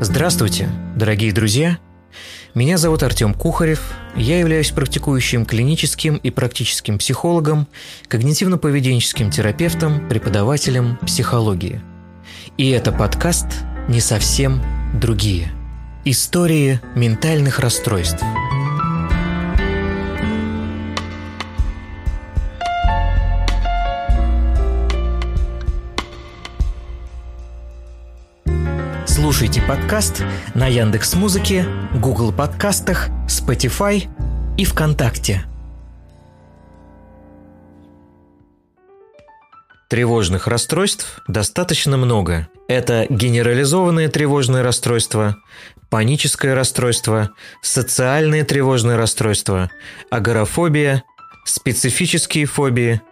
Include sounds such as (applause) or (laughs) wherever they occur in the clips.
Здравствуйте, дорогие друзья! Меня зовут Артем Кухарев, я являюсь практикующим клиническим и практическим психологом, когнитивно-поведенческим терапевтом, преподавателем психологии. И это подкаст «Не совсем другие». Истории ментальных расстройств – Слушайте подкаст на Яндекс Музыке, Google Подкастах, Spotify и ВКонтакте. Тревожных расстройств достаточно много. Это генерализованное тревожное расстройство, паническое расстройство, социальное тревожное расстройство, агорафобия, специфические фобии,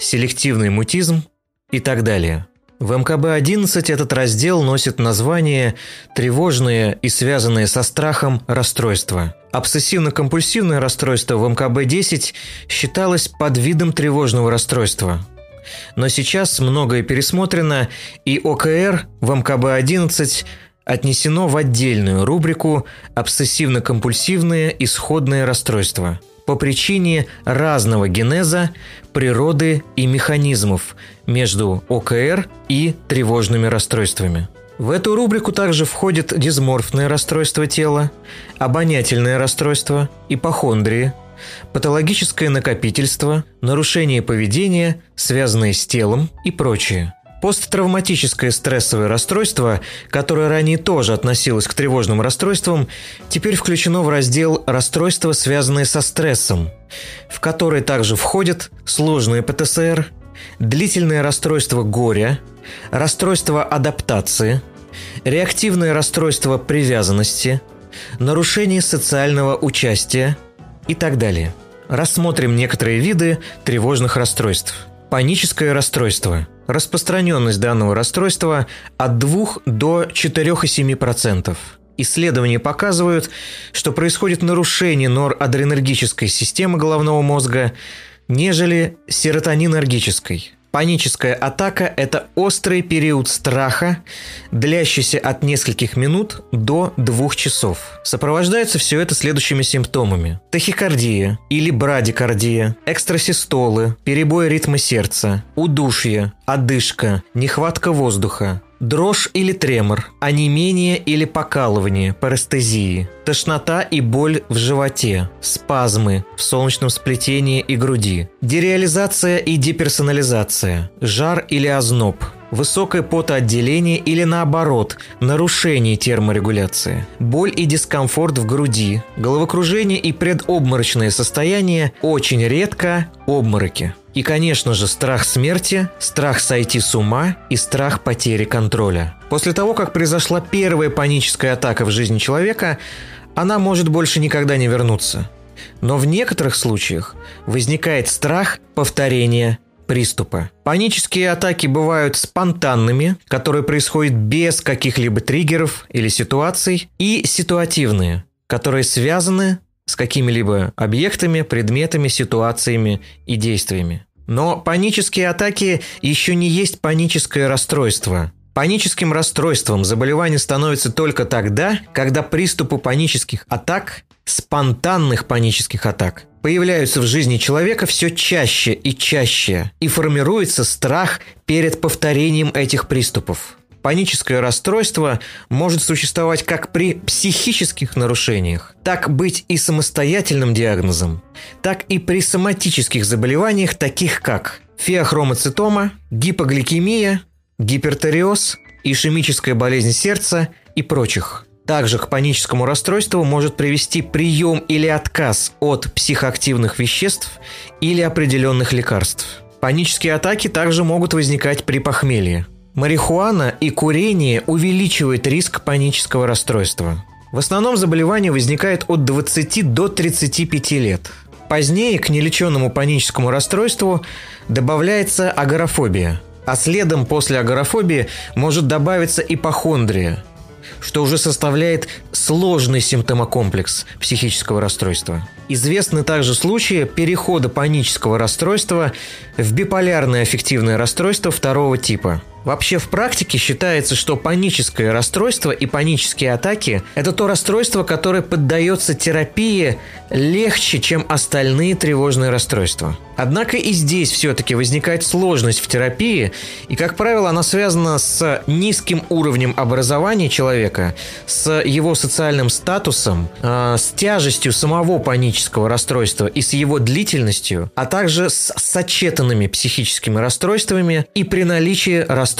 селективный мутизм и так далее – в МКБ-11 этот раздел носит название «Тревожные и связанные со страхом расстройства». Обсессивно-компульсивное расстройство в МКБ-10 считалось под видом тревожного расстройства. Но сейчас многое пересмотрено, и ОКР в МКБ-11 отнесено в отдельную рубрику «Обсессивно-компульсивные исходные расстройства» по причине разного генеза, природы и механизмов между ОКР и тревожными расстройствами. В эту рубрику также входит дисморфное расстройство тела, обонятельное расстройство, ипохондрии, патологическое накопительство, нарушение поведения, связанные с телом и прочее. Посттравматическое стрессовое расстройство, которое ранее тоже относилось к тревожным расстройствам, теперь включено в раздел «Расстройства, связанные со стрессом», в который также входят сложные ПТСР, длительное расстройство горя, расстройство адаптации, реактивное расстройство привязанности, нарушение социального участия и так далее. Рассмотрим некоторые виды тревожных расстройств. Паническое расстройство – Распространенность данного расстройства от 2 до 4,7%. Исследования показывают, что происходит нарушение норадреналгической системы головного мозга, нежели серотонинергической. Паническая атака – это острый период страха, длящийся от нескольких минут до двух часов. Сопровождается все это следующими симптомами. Тахикардия или брадикардия, экстрасистолы, перебой ритма сердца, удушье, одышка, нехватка воздуха, Дрожь или тремор, онемение или покалывание, парестезии, тошнота и боль в животе, спазмы в солнечном сплетении и груди, дереализация и деперсонализация, жар или озноб, высокое потоотделение или наоборот, нарушение терморегуляции, боль и дискомфорт в груди, головокружение и предобморочное состояние, очень редко обмороки. И, конечно же, страх смерти, страх сойти с ума и страх потери контроля. После того, как произошла первая паническая атака в жизни человека, она может больше никогда не вернуться. Но в некоторых случаях возникает страх повторения приступа. Панические атаки бывают спонтанными, которые происходят без каких-либо триггеров или ситуаций, и ситуативные, которые связаны с какими-либо объектами, предметами, ситуациями и действиями. Но панические атаки еще не есть паническое расстройство. Паническим расстройством заболевание становится только тогда, когда приступы панических атак, спонтанных панических атак, появляются в жизни человека все чаще и чаще, и формируется страх перед повторением этих приступов. Паническое расстройство может существовать как при психических нарушениях, так быть и самостоятельным диагнозом, так и при соматических заболеваниях, таких как феохромоцитома, гипогликемия, гипертариоз, ишемическая болезнь сердца и прочих. Также к паническому расстройству может привести прием или отказ от психоактивных веществ или определенных лекарств. Панические атаки также могут возникать при похмелье. Марихуана и курение увеличивают риск панического расстройства. В основном заболевание возникает от 20 до 35 лет. Позднее к нелеченному паническому расстройству добавляется агорафобия, а следом после агорафобии может добавиться ипохондрия, что уже составляет сложный симптомокомплекс психического расстройства. Известны также случаи перехода панического расстройства в биполярное аффективное расстройство второго типа – Вообще в практике считается, что паническое расстройство и панические атаки – это то расстройство, которое поддается терапии легче, чем остальные тревожные расстройства. Однако и здесь все-таки возникает сложность в терапии, и, как правило, она связана с низким уровнем образования человека, с его социальным статусом, э, с тяжестью самого панического расстройства и с его длительностью, а также с сочетанными психическими расстройствами и при наличии расстройств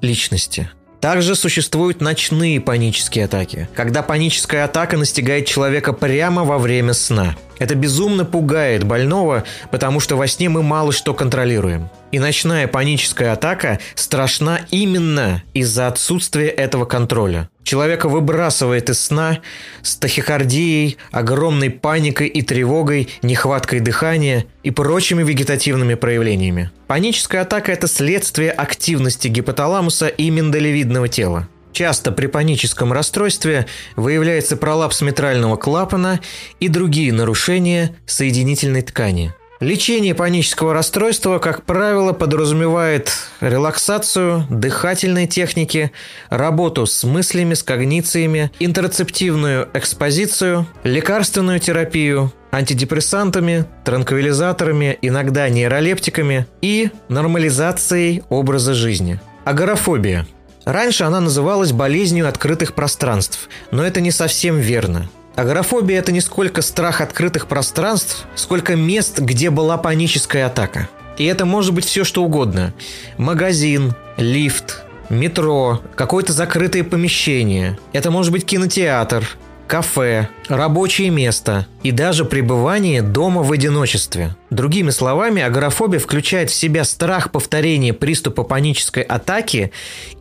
личности. Также существуют ночные панические атаки, когда паническая атака настигает человека прямо во время сна. Это безумно пугает больного, потому что во сне мы мало что контролируем. И ночная паническая атака страшна именно из-за отсутствия этого контроля. Человека выбрасывает из сна с тахикардией, огромной паникой и тревогой, нехваткой дыхания и прочими вегетативными проявлениями. Паническая атака – это следствие активности гипоталамуса и миндалевидного тела. Часто при паническом расстройстве выявляется пролапс митрального клапана и другие нарушения соединительной ткани – Лечение панического расстройства, как правило, подразумевает релаксацию, дыхательные техники, работу с мыслями, с когнициями, интерцептивную экспозицию, лекарственную терапию, антидепрессантами, транквилизаторами, иногда нейролептиками и нормализацией образа жизни. Агорафобия. Раньше она называлась болезнью открытых пространств, но это не совсем верно. Агорафобия – это не сколько страх открытых пространств, сколько мест, где была паническая атака. И это может быть все что угодно. Магазин, лифт, метро, какое-то закрытое помещение. Это может быть кинотеатр, кафе, рабочее место и даже пребывание дома в одиночестве. Другими словами, агорафобия включает в себя страх повторения приступа панической атаки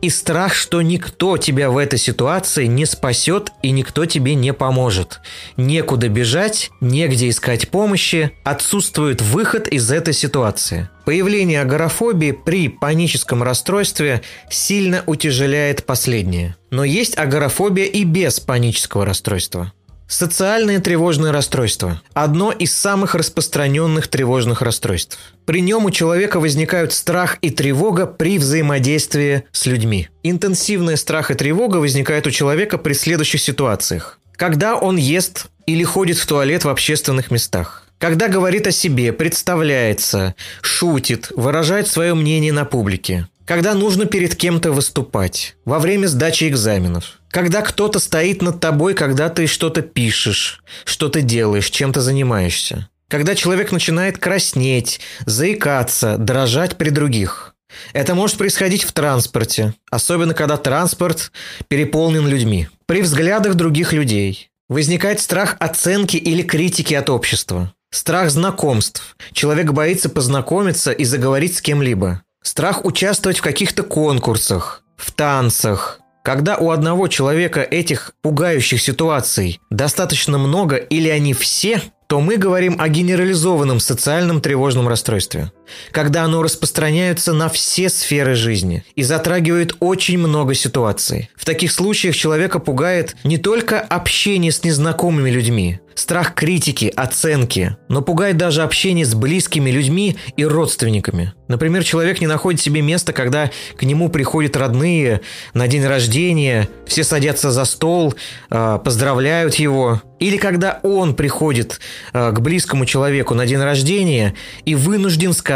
и страх, что никто тебя в этой ситуации не спасет и никто тебе не поможет. Некуда бежать, негде искать помощи, отсутствует выход из этой ситуации. Появление агорафобии при паническом расстройстве сильно утяжеляет последнее. Но есть агорафобия и без панического расстройства. Социальное тревожное расстройство – одно из самых распространенных тревожных расстройств. При нем у человека возникают страх и тревога при взаимодействии с людьми. Интенсивный страх и тревога возникают у человека при следующих ситуациях. Когда он ест или ходит в туалет в общественных местах. Когда говорит о себе, представляется, шутит, выражает свое мнение на публике. Когда нужно перед кем-то выступать. Во время сдачи экзаменов. Когда кто-то стоит над тобой, когда ты что-то пишешь, что-то делаешь, чем-то занимаешься. Когда человек начинает краснеть, заикаться, дрожать при других. Это может происходить в транспорте, особенно когда транспорт переполнен людьми. При взглядах других людей. Возникает страх оценки или критики от общества. Страх знакомств. Человек боится познакомиться и заговорить с кем-либо. Страх участвовать в каких-то конкурсах, в танцах. Когда у одного человека этих пугающих ситуаций достаточно много или они все, то мы говорим о генерализованном социальном тревожном расстройстве, когда оно распространяется на все сферы жизни и затрагивает очень много ситуаций. В таких случаях человека пугает не только общение с незнакомыми людьми, страх критики, оценки, но пугает даже общение с близкими людьми и родственниками. Например, человек не находит себе места, когда к нему приходят родные на день рождения, все садятся за стол, а, поздравляют его, или когда он приходит а, к близкому человеку на день рождения и вынужден сказать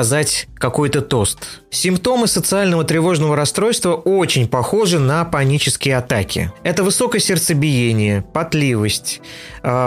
какой-то тост. Симптомы социального тревожного расстройства очень похожи на панические атаки. Это высокое сердцебиение, потливость,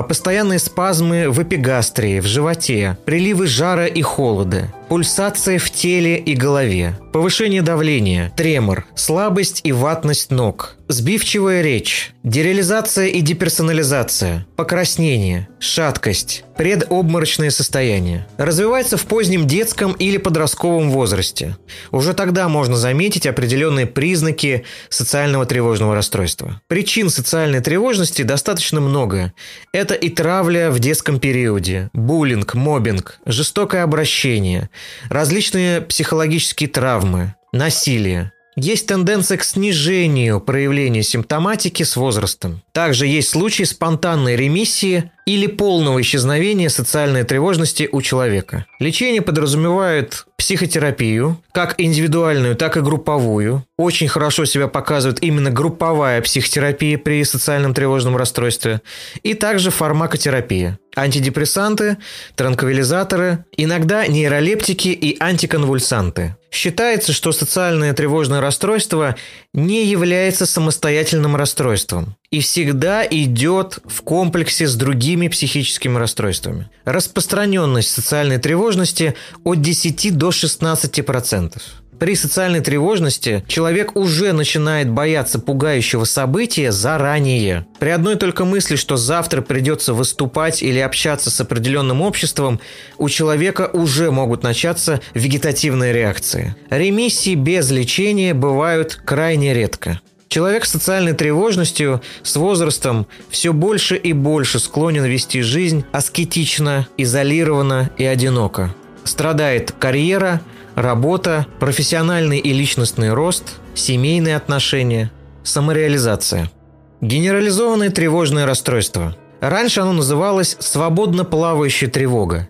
постоянные спазмы в эпигастрии, в животе, приливы жара и холода, пульсация в теле и голове, повышение давления, тремор, слабость и ватность ног, сбивчивая речь, дереализация и деперсонализация, покраснение, шаткость, предобморочное состояние. Развивается в позднем детском или подростковом возрасте. Уже тогда можно заметить определенные признаки социального тревожного расстройства. Причин социальной тревожности достаточно много. Это и травля в детском периоде, буллинг, мобинг, жестокое обращение, различные психологические травмы, насилие. Есть тенденция к снижению проявления симптоматики с возрастом. Также есть случаи спонтанной ремиссии или полного исчезновения социальной тревожности у человека. Лечение подразумевает психотерапию, как индивидуальную, так и групповую. Очень хорошо себя показывает именно групповая психотерапия при социальном тревожном расстройстве. И также фармакотерапия. Антидепрессанты, транквилизаторы, иногда нейролептики и антиконвульсанты. Считается, что социальное тревожное расстройство не является самостоятельным расстройством и всегда идет в комплексе с другими психическими расстройствами. Распространенность социальной тревожности от 10 до 16%. При социальной тревожности человек уже начинает бояться пугающего события заранее. При одной только мысли, что завтра придется выступать или общаться с определенным обществом, у человека уже могут начаться вегетативные реакции. Ремиссии без лечения бывают крайне редко. Человек с социальной тревожностью с возрастом все больше и больше склонен вести жизнь аскетично, изолированно и одиноко. Страдает карьера, работа, профессиональный и личностный рост, семейные отношения, самореализация. Генерализованное тревожное расстройство. Раньше оно называлось свободно плавающая тревога.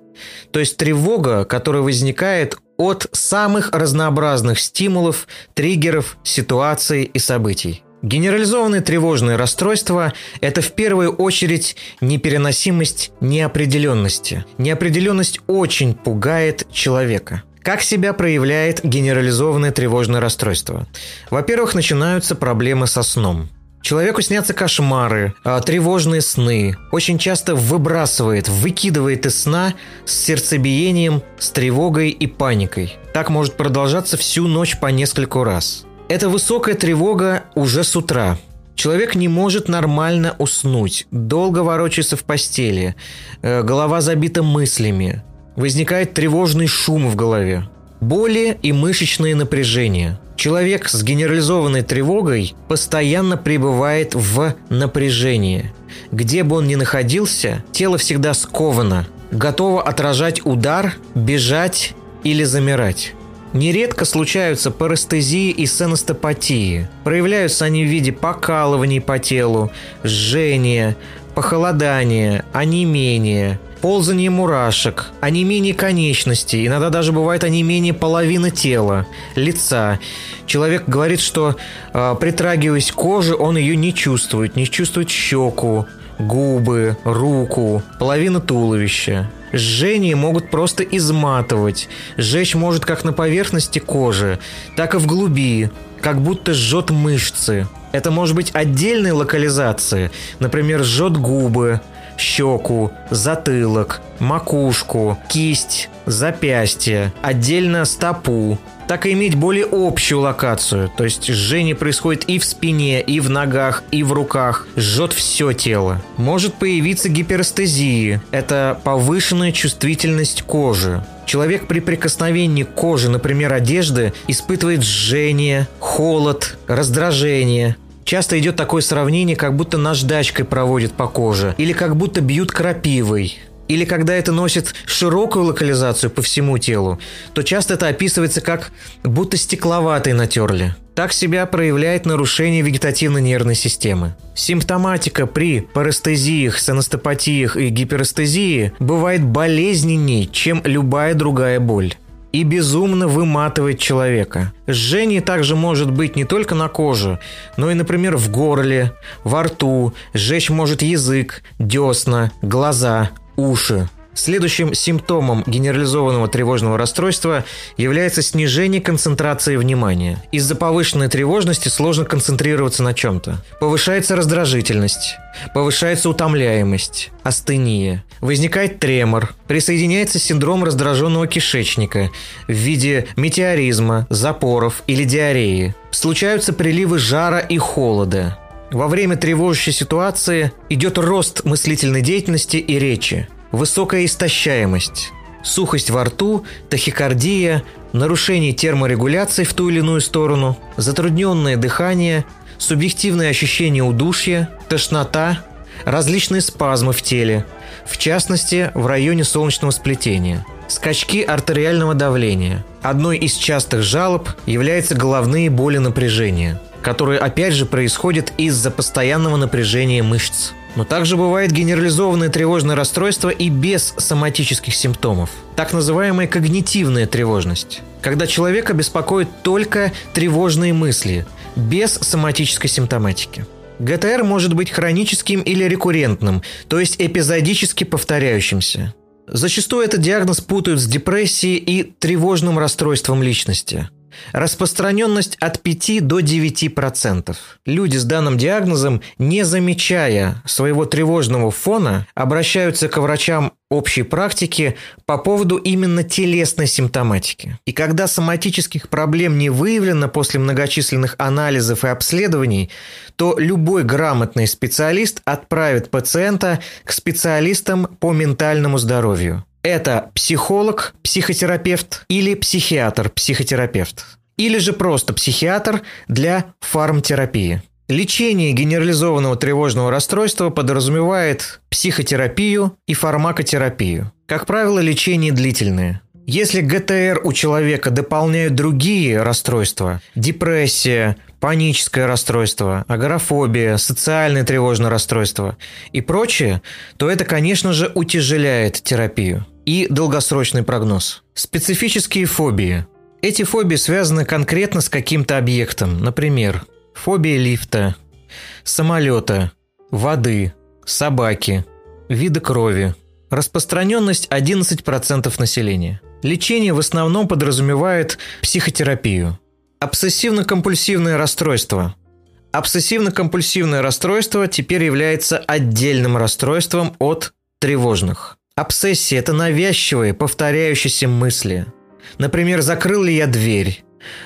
То есть тревога, которая возникает от самых разнообразных стимулов, триггеров, ситуаций и событий. Генерализованное тревожное расстройство – это в первую очередь непереносимость неопределенности. Неопределенность очень пугает человека – как себя проявляет генерализованное тревожное расстройство? Во-первых, начинаются проблемы со сном. Человеку снятся кошмары, а, тревожные сны. Очень часто выбрасывает, выкидывает из сна с сердцебиением, с тревогой и паникой. Так может продолжаться всю ночь по нескольку раз. Это высокая тревога уже с утра. Человек не может нормально уснуть, долго ворочается в постели, э, голова забита мыслями, Возникает тревожный шум в голове. Боли и мышечные напряжения. Человек с генерализованной тревогой постоянно пребывает в напряжении. Где бы он ни находился, тело всегда сковано, готово отражать удар, бежать или замирать. Нередко случаются парестезии и сеностопатии. Проявляются они в виде покалываний по телу, жжения, похолодания, онемения, ползание мурашек, онемение конечностей, иногда даже бывает онемение половины тела, лица. Человек говорит, что э, притрагиваясь к коже, он ее не чувствует, не чувствует щеку, губы, руку, половину туловища. Жжение могут просто изматывать. Жечь может как на поверхности кожи, так и в глуби, как будто жжет мышцы. Это может быть отдельной локализации, например, жжет губы, щеку, затылок, макушку, кисть, запястье, отдельно стопу, так и иметь более общую локацию. То есть жжение происходит и в спине, и в ногах, и в руках. Жжет все тело. Может появиться гиперстезия. Это повышенная чувствительность кожи. Человек при прикосновении к коже, например, одежды, испытывает жжение, холод, раздражение. Часто идет такое сравнение, как будто наждачкой проводят по коже, или как будто бьют крапивой. Или когда это носит широкую локализацию по всему телу, то часто это описывается как будто стекловатой натерли. Так себя проявляет нарушение вегетативной нервной системы. Симптоматика при парестезиях, саностопатиях и гиперестезии бывает болезненней, чем любая другая боль и безумно выматывает человека. Жжение также может быть не только на коже, но и, например, в горле, во рту, сжечь может язык, десна, глаза, уши. Следующим симптомом генерализованного тревожного расстройства является снижение концентрации внимания. Из-за повышенной тревожности сложно концентрироваться на чем-то. Повышается раздражительность, повышается утомляемость, астения, возникает тремор, присоединяется синдром раздраженного кишечника в виде метеоризма, запоров или диареи. Случаются приливы жара и холода. Во время тревожащей ситуации идет рост мыслительной деятельности и речи высокая истощаемость, сухость во рту, тахикардия, нарушение терморегуляции в ту или иную сторону, затрудненное дыхание, субъективное ощущение удушья, тошнота, различные спазмы в теле, в частности в районе солнечного сплетения, скачки артериального давления. Одной из частых жалоб являются головные боли напряжения – которое опять же происходит из-за постоянного напряжения мышц. Но также бывает генерализованное тревожное расстройство и без соматических симптомов. Так называемая когнитивная тревожность. Когда человека беспокоит только тревожные мысли, без соматической симптоматики. ГТР может быть хроническим или рекуррентным, то есть эпизодически повторяющимся. Зачастую этот диагноз путают с депрессией и тревожным расстройством личности – Распространенность от 5 до 9%. Люди с данным диагнозом, не замечая своего тревожного фона, обращаются к врачам общей практики по поводу именно телесной симптоматики. И когда соматических проблем не выявлено после многочисленных анализов и обследований, то любой грамотный специалист отправит пациента к специалистам по ментальному здоровью. Это психолог, психотерапевт или психиатр, психотерапевт. Или же просто психиатр для фармтерапии. Лечение генерализованного тревожного расстройства подразумевает психотерапию и фармакотерапию. Как правило, лечение длительное. Если ГТР у человека дополняют другие расстройства – депрессия, паническое расстройство, агорафобия, социальное тревожное расстройство и прочее, то это, конечно же, утяжеляет терапию и долгосрочный прогноз. Специфические фобии. Эти фобии связаны конкретно с каким-то объектом, например, фобия лифта, самолета, воды, собаки, вида крови. Распространенность 11% населения. Лечение в основном подразумевает психотерапию. Обсессивно-компульсивное расстройство. Обсессивно-компульсивное расстройство теперь является отдельным расстройством от тревожных. Обсессия – это навязчивые, повторяющиеся мысли. Например, закрыл ли я дверь?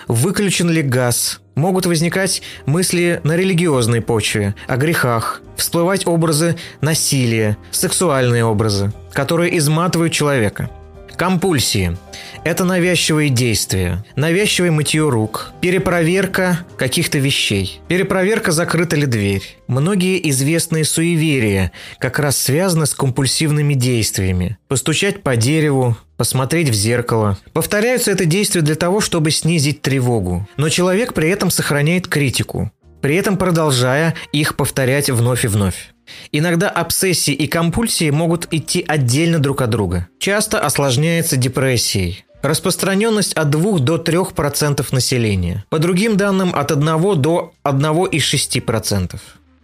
Выключен ли газ? Могут возникать мысли на религиозной почве, о грехах, всплывать образы насилия, сексуальные образы, которые изматывают человека – Компульсии – это навязчивые действия, навязчивое мытье рук, перепроверка каких-то вещей, перепроверка, закрыта ли дверь. Многие известные суеверия как раз связаны с компульсивными действиями. Постучать по дереву, посмотреть в зеркало. Повторяются это действия для того, чтобы снизить тревогу. Но человек при этом сохраняет критику, при этом продолжая их повторять вновь и вновь. Иногда обсессии и компульсии могут идти отдельно друг от друга. Часто осложняется депрессией. Распространенность от 2 до 3% населения. По другим данным, от 1 до 1,6%.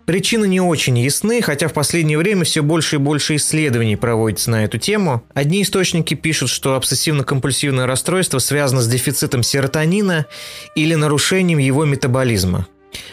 Причины не очень ясны, хотя в последнее время все больше и больше исследований проводится на эту тему. Одни источники пишут, что обсессивно-компульсивное расстройство связано с дефицитом серотонина или нарушением его метаболизма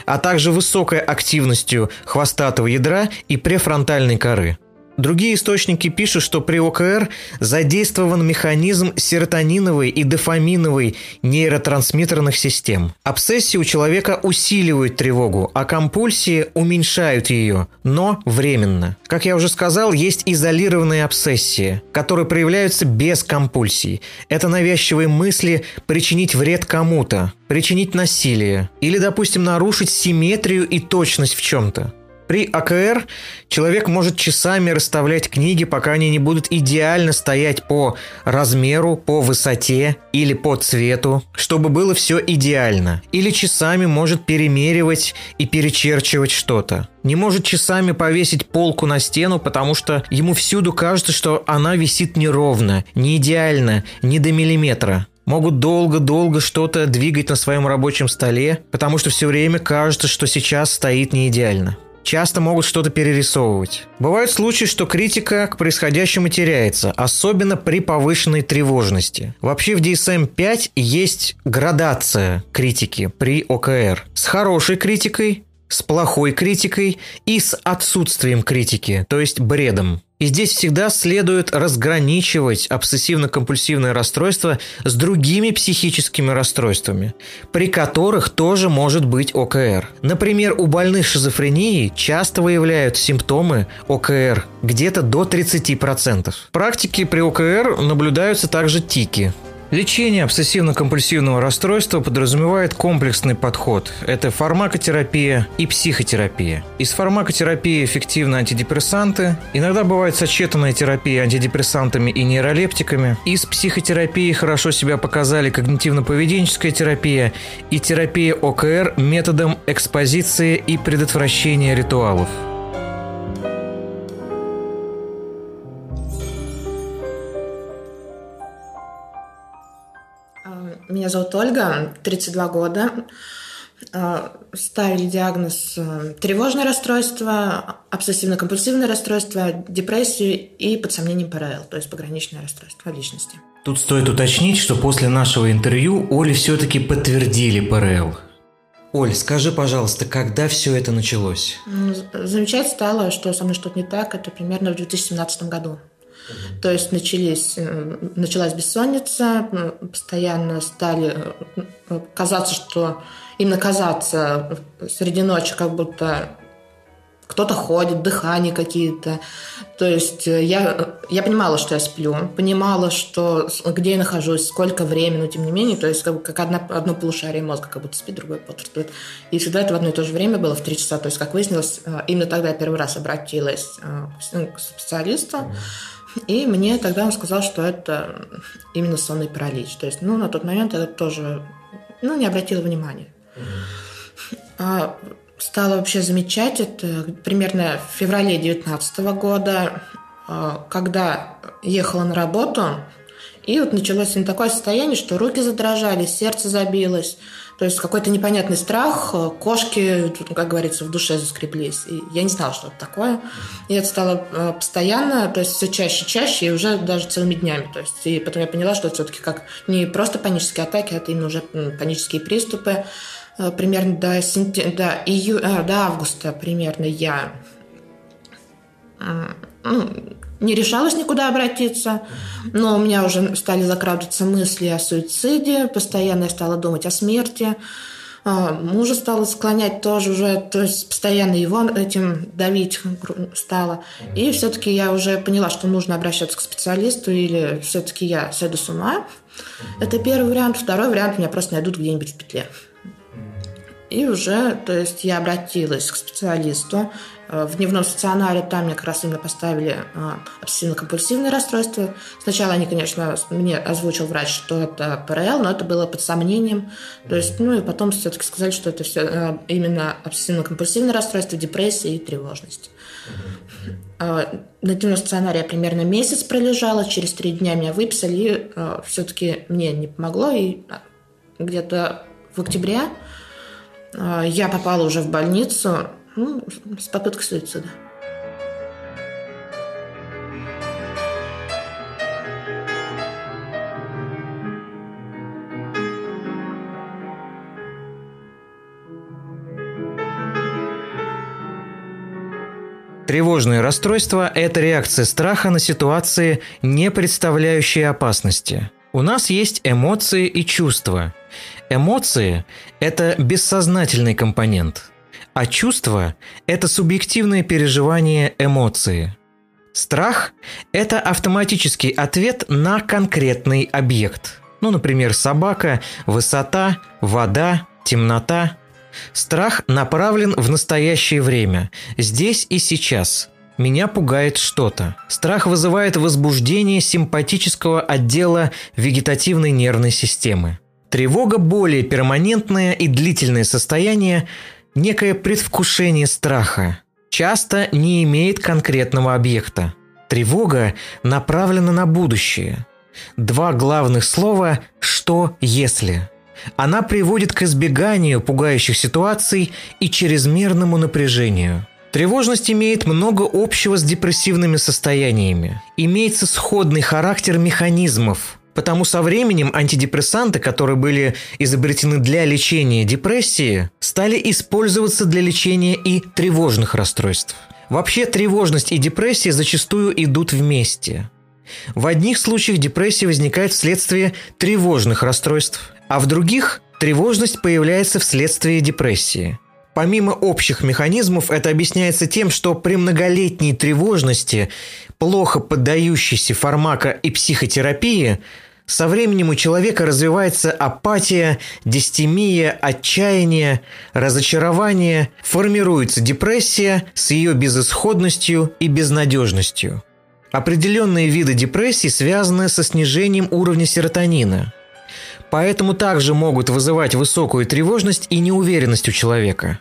а также высокой активностью хвостатого ядра и префронтальной коры. Другие источники пишут, что при ОКР задействован механизм серотониновой и дофаминовой нейротрансмиттерных систем. Обсессии у человека усиливают тревогу, а компульсии уменьшают ее, но временно. Как я уже сказал, есть изолированные обсессии, которые проявляются без компульсий. Это навязчивые мысли причинить вред кому-то, причинить насилие или, допустим, нарушить симметрию и точность в чем-то. При АКР человек может часами расставлять книги, пока они не будут идеально стоять по размеру, по высоте или по цвету, чтобы было все идеально. Или часами может перемеривать и перечерчивать что-то. Не может часами повесить полку на стену, потому что ему всюду кажется, что она висит неровно, не идеально, не до миллиметра могут долго-долго что-то двигать на своем рабочем столе, потому что все время кажется, что сейчас стоит не идеально часто могут что-то перерисовывать. Бывают случаи, что критика к происходящему теряется, особенно при повышенной тревожности. Вообще в DSM-5 есть градация критики при ОКР. С хорошей критикой, с плохой критикой и с отсутствием критики, то есть бредом. И здесь всегда следует разграничивать обсессивно-компульсивное расстройство с другими психическими расстройствами, при которых тоже может быть ОКР. Например, у больных шизофренией часто выявляют симптомы ОКР где-то до 30%. В практике при ОКР наблюдаются также тики. Лечение обсессивно-компульсивного расстройства подразумевает комплексный подход. Это фармакотерапия и психотерапия. Из фармакотерапии эффективны антидепрессанты, иногда бывает сочетанная терапия антидепрессантами и нейролептиками. Из психотерапии хорошо себя показали когнитивно-поведенческая терапия и терапия ОКР методом экспозиции и предотвращения ритуалов. Меня зовут Ольга, 32 года. А, ставили диагноз э, тревожное расстройство, обсессивно-компульсивное расстройство, депрессию и под сомнением ПРЛ, то есть пограничное расстройство личности. Тут стоит уточнить, что после нашего интервью Оле все-таки подтвердили ПРЛ. Оль, скажи, пожалуйста, когда все это началось? Замечать стало, что со мной что-то не так, это примерно в 2017 году. То есть начались, э, началась бессонница, постоянно стали э, казаться, что именно казаться среди ночи, как будто кто-то ходит, дыхание какие-то. То есть э, я, я понимала, что я сплю, понимала, что, где я нахожусь, сколько времени, но тем не менее, то есть как, как одна, одно полушарие мозга как будто спит, другое бодрствует. И всегда это в одно и то же время было, в три часа. То есть, как выяснилось, именно тогда я первый раз обратилась к специалисту. И мне тогда он сказал, что это именно сонный паралич. То есть, ну, на тот момент я тоже, ну, не обратила внимания. А стала вообще замечать это примерно в феврале 2019 года, а, когда ехала на работу, и вот началось не такое состояние, что руки задрожали, сердце забилось, то есть какой-то непонятный страх, э, кошки, как говорится, в душе заскреблись. И я не знала, что это такое. И это стало э, постоянно, то есть все чаще и чаще, и уже даже целыми днями. То есть, и потом я поняла, что это все-таки как не просто панические атаки, а это именно уже панические приступы. Э, примерно до, сентя... до, ию... до августа примерно я ну, не решалась никуда обратиться, но у меня уже стали закрадываться мысли о суициде, постоянно я стала думать о смерти, а, мужа стала склонять тоже уже, то есть постоянно его этим давить стало. И все-таки я уже поняла, что нужно обращаться к специалисту или все-таки я сойду с ума. Это первый вариант. Второй вариант меня просто найдут где-нибудь в петле. И уже, то есть я обратилась к специалисту. Э, в дневном стационаре там мне как раз именно поставили э, обсессивно-компульсивное расстройство. Сначала они, конечно, мне озвучил врач, что это ПРЛ, но это было под сомнением. То есть, ну и потом все-таки сказали, что это все э, именно обсессивно-компульсивное расстройство, депрессия и тревожность. На дневном стационаре я примерно месяц пролежала, через три дня меня выписали, и все-таки мне не помогло, и где-то в октябре я попала уже в больницу, ну, с попыткой суицида. Тревожное расстройство – это реакция страха на ситуации, не представляющие опасности. У нас есть эмоции и чувства. Эмоции – это бессознательный компонент – а чувство – это субъективное переживание эмоции. Страх – это автоматический ответ на конкретный объект. Ну, например, собака, высота, вода, темнота. Страх направлен в настоящее время, здесь и сейчас. Меня пугает что-то. Страх вызывает возбуждение симпатического отдела вегетативной нервной системы. Тревога – более перманентное и длительное состояние, некое предвкушение страха, часто не имеет конкретного объекта. Тревога направлена на будущее. Два главных слова «что если». Она приводит к избеганию пугающих ситуаций и чрезмерному напряжению. Тревожность имеет много общего с депрессивными состояниями. Имеется сходный характер механизмов, Потому со временем антидепрессанты, которые были изобретены для лечения депрессии, стали использоваться для лечения и тревожных расстройств. Вообще тревожность и депрессия зачастую идут вместе. В одних случаях депрессия возникает вследствие тревожных расстройств, а в других тревожность появляется вследствие депрессии. Помимо общих механизмов, это объясняется тем, что при многолетней тревожности, плохо поддающейся фармако- и психотерапии, Со временем у человека развивается апатия, дистемия, отчаяние, разочарование, формируется депрессия с ее безысходностью и безнадежностью. Определенные виды депрессии связаны со снижением уровня серотонина. Поэтому также могут вызывать высокую тревожность и неуверенность у человека.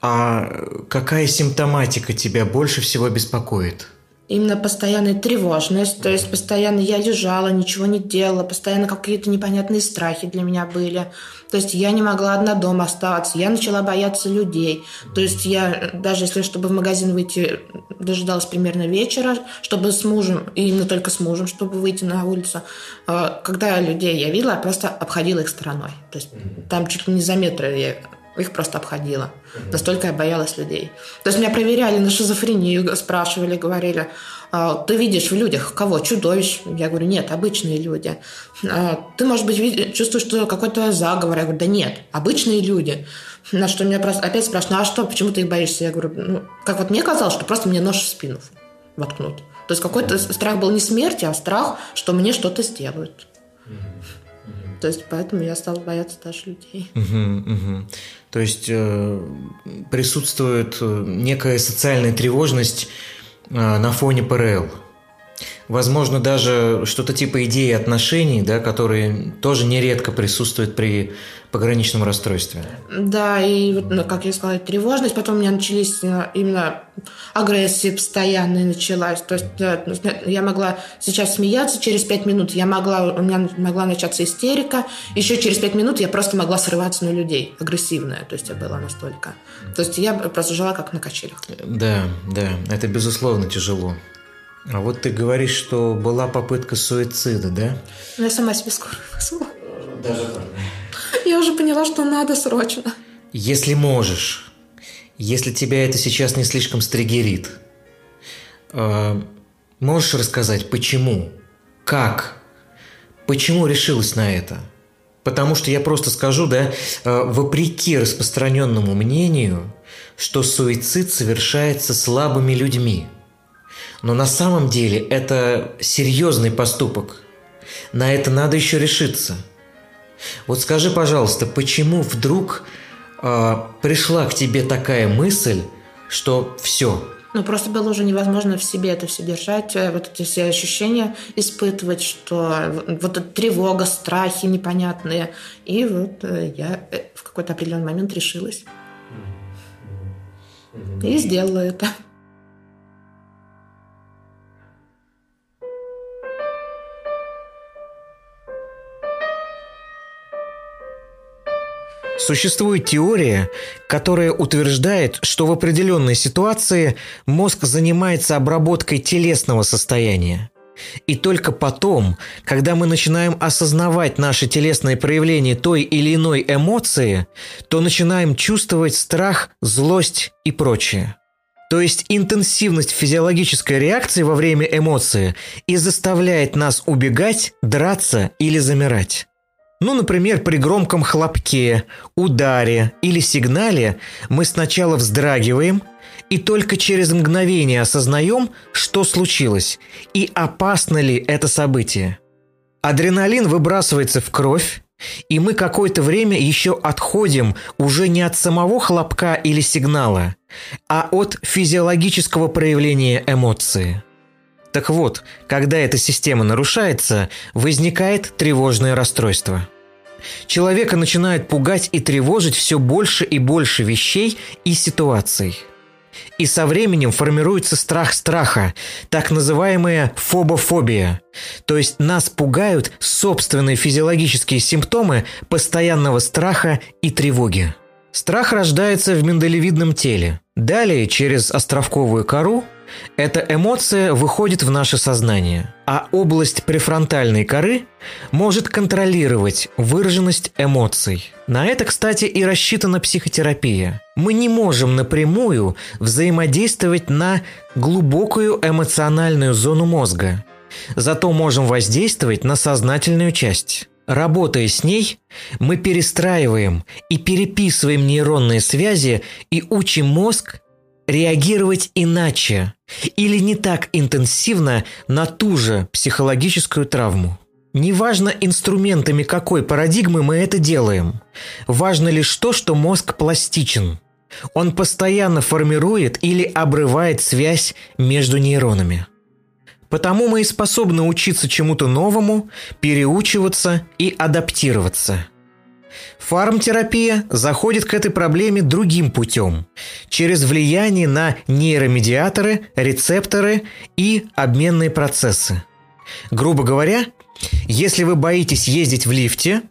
А какая симптоматика тебя больше всего беспокоит? Именно постоянная тревожность, то есть постоянно я лежала, ничего не делала, постоянно какие-то непонятные страхи для меня были. То есть я не могла одна дома оставаться, я начала бояться людей. То есть я, даже если чтобы в магазин выйти, дожидалась примерно вечера, чтобы с мужем, и именно только с мужем, чтобы выйти на улицу. А, когда людей я видела, я просто обходила их стороной. То есть там чуть ли не за метр я их просто обходила. Настолько я боялась людей. То есть меня проверяли на шизофрению, спрашивали, говорили, «А, ты видишь в людях кого? Чудовищ? Я говорю, нет, обычные люди. «А, ты, может быть, чувствуешь, что какой-то заговор? Я говорю, да нет, обычные люди. На что меня опять спрашивают, ну а что, почему ты их боишься? Я говорю, ну, как вот мне казалось, что просто мне нож в спину воткнут. То есть какой-то страх был не смерти, а страх, что мне что-то сделают. То есть поэтому я стала бояться даже людей. Угу, угу. То есть э, присутствует э, некая социальная тревожность э, на фоне ПРЛ. Возможно, даже что-то типа идеи отношений, да, которые тоже нередко присутствуют при пограничном расстройстве. Да, и вот, ну, как я сказала, тревожность. Потом у меня начались э, именно агрессия постоянная началась. То есть ну, я могла сейчас смеяться, через пять минут я могла, у меня могла начаться истерика. Еще через пять минут я просто могла срываться на людей, агрессивная. То есть я была настолько. То есть я просто жила как на качелях. Да, да, это безусловно тяжело. А вот ты говоришь, что была попытка суицида, да? Ну, я сама себе скоро вызвала. Даже так. Я уже поняла, что надо срочно. Если можешь, если тебя это сейчас не слишком стригерит, э, можешь рассказать, почему, как, почему решилась на это? Потому что я просто скажу, да, э, вопреки распространенному мнению, что суицид совершается слабыми людьми – но на самом деле это серьезный поступок. На это надо еще решиться. Вот скажи, пожалуйста, почему вдруг э, пришла к тебе такая мысль, что все? Ну, просто было уже невозможно в себе это все держать, э, вот эти все ощущения испытывать, что вот эта тревога, страхи непонятные. И вот э, я э, в какой-то определенный момент решилась. И сделала это. Существует теория, которая утверждает, что в определенной ситуации мозг занимается обработкой телесного состояния. И только потом, когда мы начинаем осознавать наши телесные проявления той или иной эмоции, то начинаем чувствовать страх, злость и прочее. То есть интенсивность физиологической реакции во время эмоции и заставляет нас убегать, драться или замирать. Ну, например, при громком хлопке, ударе или сигнале мы сначала вздрагиваем и только через мгновение осознаем, что случилось и опасно ли это событие. Адреналин выбрасывается в кровь, и мы какое-то время еще отходим уже не от самого хлопка или сигнала, а от физиологического проявления эмоции. Так вот, когда эта система нарушается, возникает тревожное расстройство. Человека начинает пугать и тревожить все больше и больше вещей и ситуаций. И со временем формируется страх страха, так называемая фобофобия. То есть нас пугают собственные физиологические симптомы постоянного страха и тревоги. Страх рождается в миндалевидном теле. Далее, через островковую кору, эта эмоция выходит в наше сознание, а область префронтальной коры может контролировать выраженность эмоций. На это, кстати, и рассчитана психотерапия. Мы не можем напрямую взаимодействовать на глубокую эмоциональную зону мозга, зато можем воздействовать на сознательную часть. Работая с ней, мы перестраиваем и переписываем нейронные связи и учим мозг реагировать иначе или не так интенсивно на ту же психологическую травму. Неважно инструментами какой парадигмы мы это делаем. Важно лишь то, что мозг пластичен. Он постоянно формирует или обрывает связь между нейронами. Потому мы и способны учиться чему-то новому, переучиваться и адаптироваться – Фармтерапия заходит к этой проблеме другим путем – через влияние на нейромедиаторы, рецепторы и обменные процессы. Грубо говоря, если вы боитесь ездить в лифте,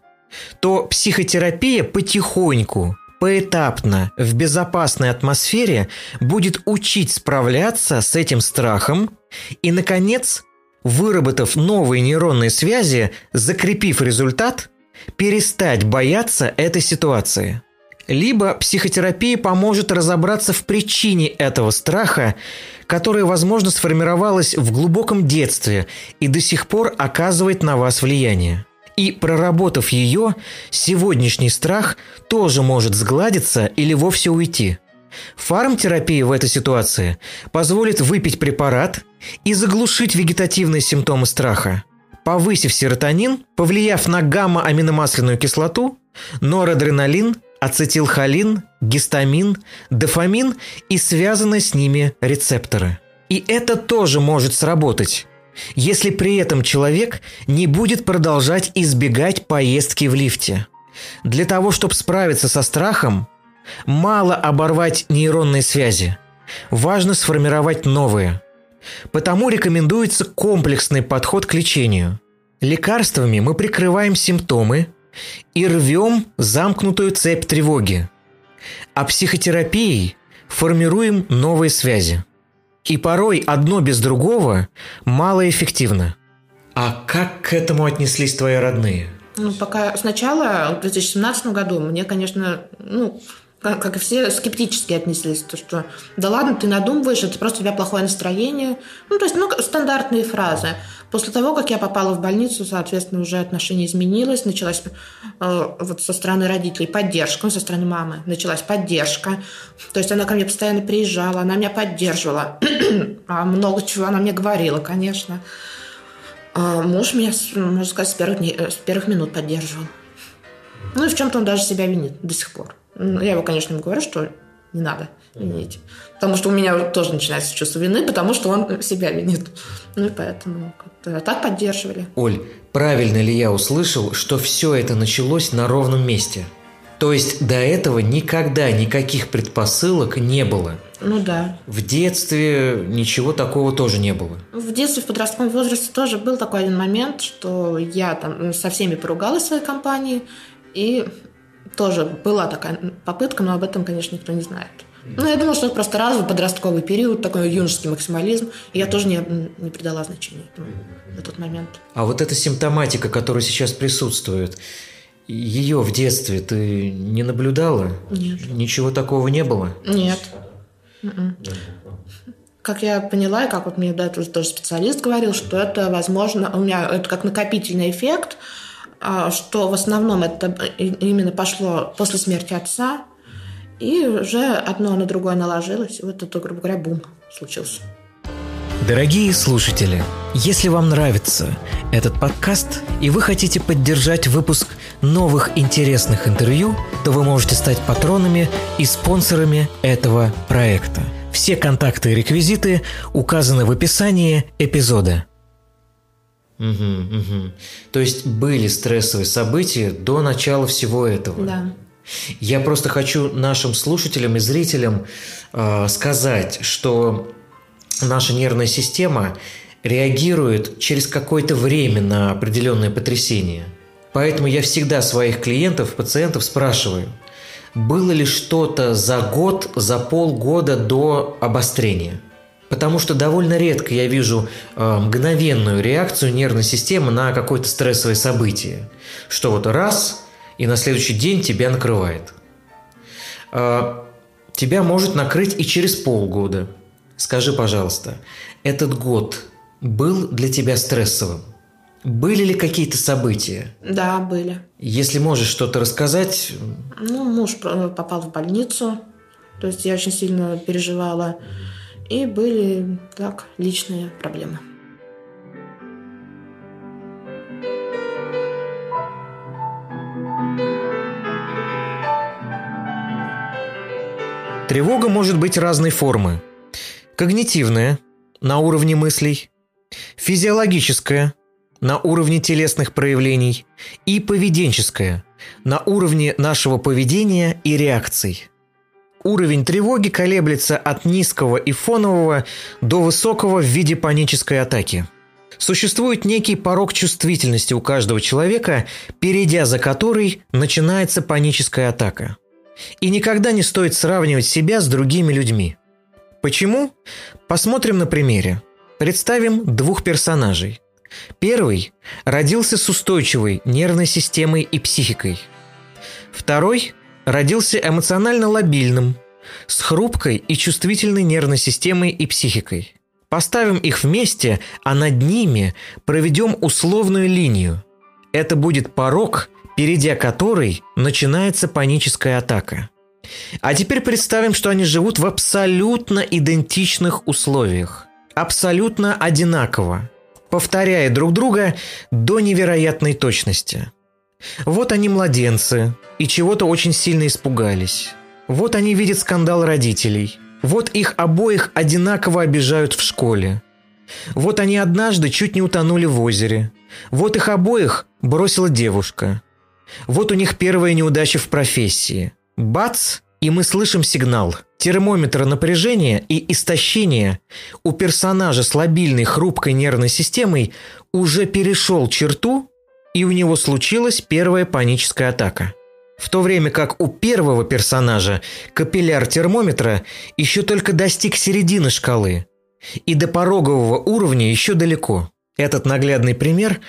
то психотерапия потихоньку, поэтапно, в безопасной атмосфере будет учить справляться с этим страхом и, наконец, выработав новые нейронные связи, закрепив результат – перестать бояться этой ситуации. Либо психотерапия поможет разобраться в причине этого страха, которая, возможно, сформировалась в глубоком детстве и до сих пор оказывает на вас влияние. И проработав ее, сегодняшний страх тоже может сгладиться или вовсе уйти. Фармтерапия в этой ситуации позволит выпить препарат и заглушить вегетативные симптомы страха – повысив серотонин, повлияв на гамма-аминомасляную кислоту, норадреналин, ацетилхолин, гистамин, дофамин и связанные с ними рецепторы. И это тоже может сработать, если при этом человек не будет продолжать избегать поездки в лифте. Для того, чтобы справиться со страхом, мало оборвать нейронные связи. Важно сформировать новые – Потому рекомендуется комплексный подход к лечению. Лекарствами мы прикрываем симптомы и рвем замкнутую цепь тревоги. А психотерапией формируем новые связи. И порой одно без другого малоэффективно. А как к этому отнеслись твои родные? Ну, пока сначала, в 2017 году, мне, конечно, ну, как и все, скептически отнеслись. То, что да ладно, ты надумываешь, это просто у тебя плохое настроение. Ну, то есть, ну, стандартные фразы. После того, как я попала в больницу, соответственно, уже отношение изменилось. Началась э, вот со стороны родителей поддержка, со стороны мамы началась поддержка. То есть она ко мне постоянно приезжала, она меня поддерживала. (clears throat) а много чего она мне говорила, конечно. А муж меня, можно сказать, с первых, дней, э, с первых минут поддерживал. Ну и в чем-то он даже себя винит до сих пор. Ну, я его, конечно, ему говорю, что не надо винить. Потому что у меня тоже начинается чувство вины, потому что он себя винит. Ну и поэтому так поддерживали. Оль, правильно ли я услышал, что все это началось на ровном месте? То есть до этого никогда никаких предпосылок не было? Ну да. В детстве ничего такого тоже не было? В детстве, в подростковом возрасте тоже был такой один момент, что я там со всеми поругалась в своей компании, и тоже была такая попытка, но об этом, конечно, никто не знает. Ну, я думала, что это просто разовый подростковый период, такой юношеский максимализм. И я тоже не, не придала значения этому на тот момент. А вот эта симптоматика, которая сейчас присутствует, ее в детстве ты не наблюдала? Нет. Ничего такого не было? Нет. М-м. Как я поняла, и как вот мне до этого тоже специалист говорил, что это, возможно, у меня это как накопительный эффект – что в основном это именно пошло после смерти отца, и уже одно на другое наложилось, и вот это, грубо говоря, бум случился. Дорогие слушатели, если вам нравится этот подкаст и вы хотите поддержать выпуск новых интересных интервью, то вы можете стать патронами и спонсорами этого проекта. Все контакты и реквизиты указаны в описании эпизода. Угу, угу. То есть были стрессовые события до начала всего этого. Да. Я просто хочу нашим слушателям и зрителям э, сказать, что наша нервная система реагирует через какое-то время на определенное потрясение. Поэтому я всегда своих клиентов, пациентов спрашиваю, было ли что-то за год, за полгода до обострения – Потому что довольно редко я вижу э, мгновенную реакцию нервной системы на какое-то стрессовое событие. Что вот раз, и на следующий день тебя накрывает. Э, тебя может накрыть и через полгода. Скажи, пожалуйста, этот год был для тебя стрессовым? Были ли какие-то события? Да, были. Если можешь что-то рассказать. Ну, муж попал в больницу, То есть я очень сильно переживала. И были так личные проблемы. Тревога может быть разной формы. Когнитивная – на уровне мыслей, физиологическая – на уровне телесных проявлений и поведенческая – на уровне нашего поведения и реакций. Уровень тревоги колеблется от низкого и фонового до высокого в виде панической атаки. Существует некий порог чувствительности у каждого человека, перейдя за который начинается паническая атака – и никогда не стоит сравнивать себя с другими людьми. Почему? Посмотрим на примере. Представим двух персонажей. Первый родился с устойчивой нервной системой и психикой. Второй родился эмоционально лобильным, с хрупкой и чувствительной нервной системой и психикой. Поставим их вместе, а над ними проведем условную линию. Это будет порог – перейдя которой начинается паническая атака. А теперь представим, что они живут в абсолютно идентичных условиях. Абсолютно одинаково, повторяя друг друга до невероятной точности. Вот они младенцы и чего-то очень сильно испугались. Вот они видят скандал родителей. Вот их обоих одинаково обижают в школе. Вот они однажды чуть не утонули в озере. Вот их обоих бросила девушка. Вот у них первая неудача в профессии. Бац! И мы слышим сигнал. Термометр напряжения и истощения у персонажа с лобильной хрупкой нервной системой уже перешел черту, и у него случилась первая паническая атака. В то время как у первого персонажа капилляр термометра еще только достиг середины шкалы, и до порогового уровня еще далеко. Этот наглядный пример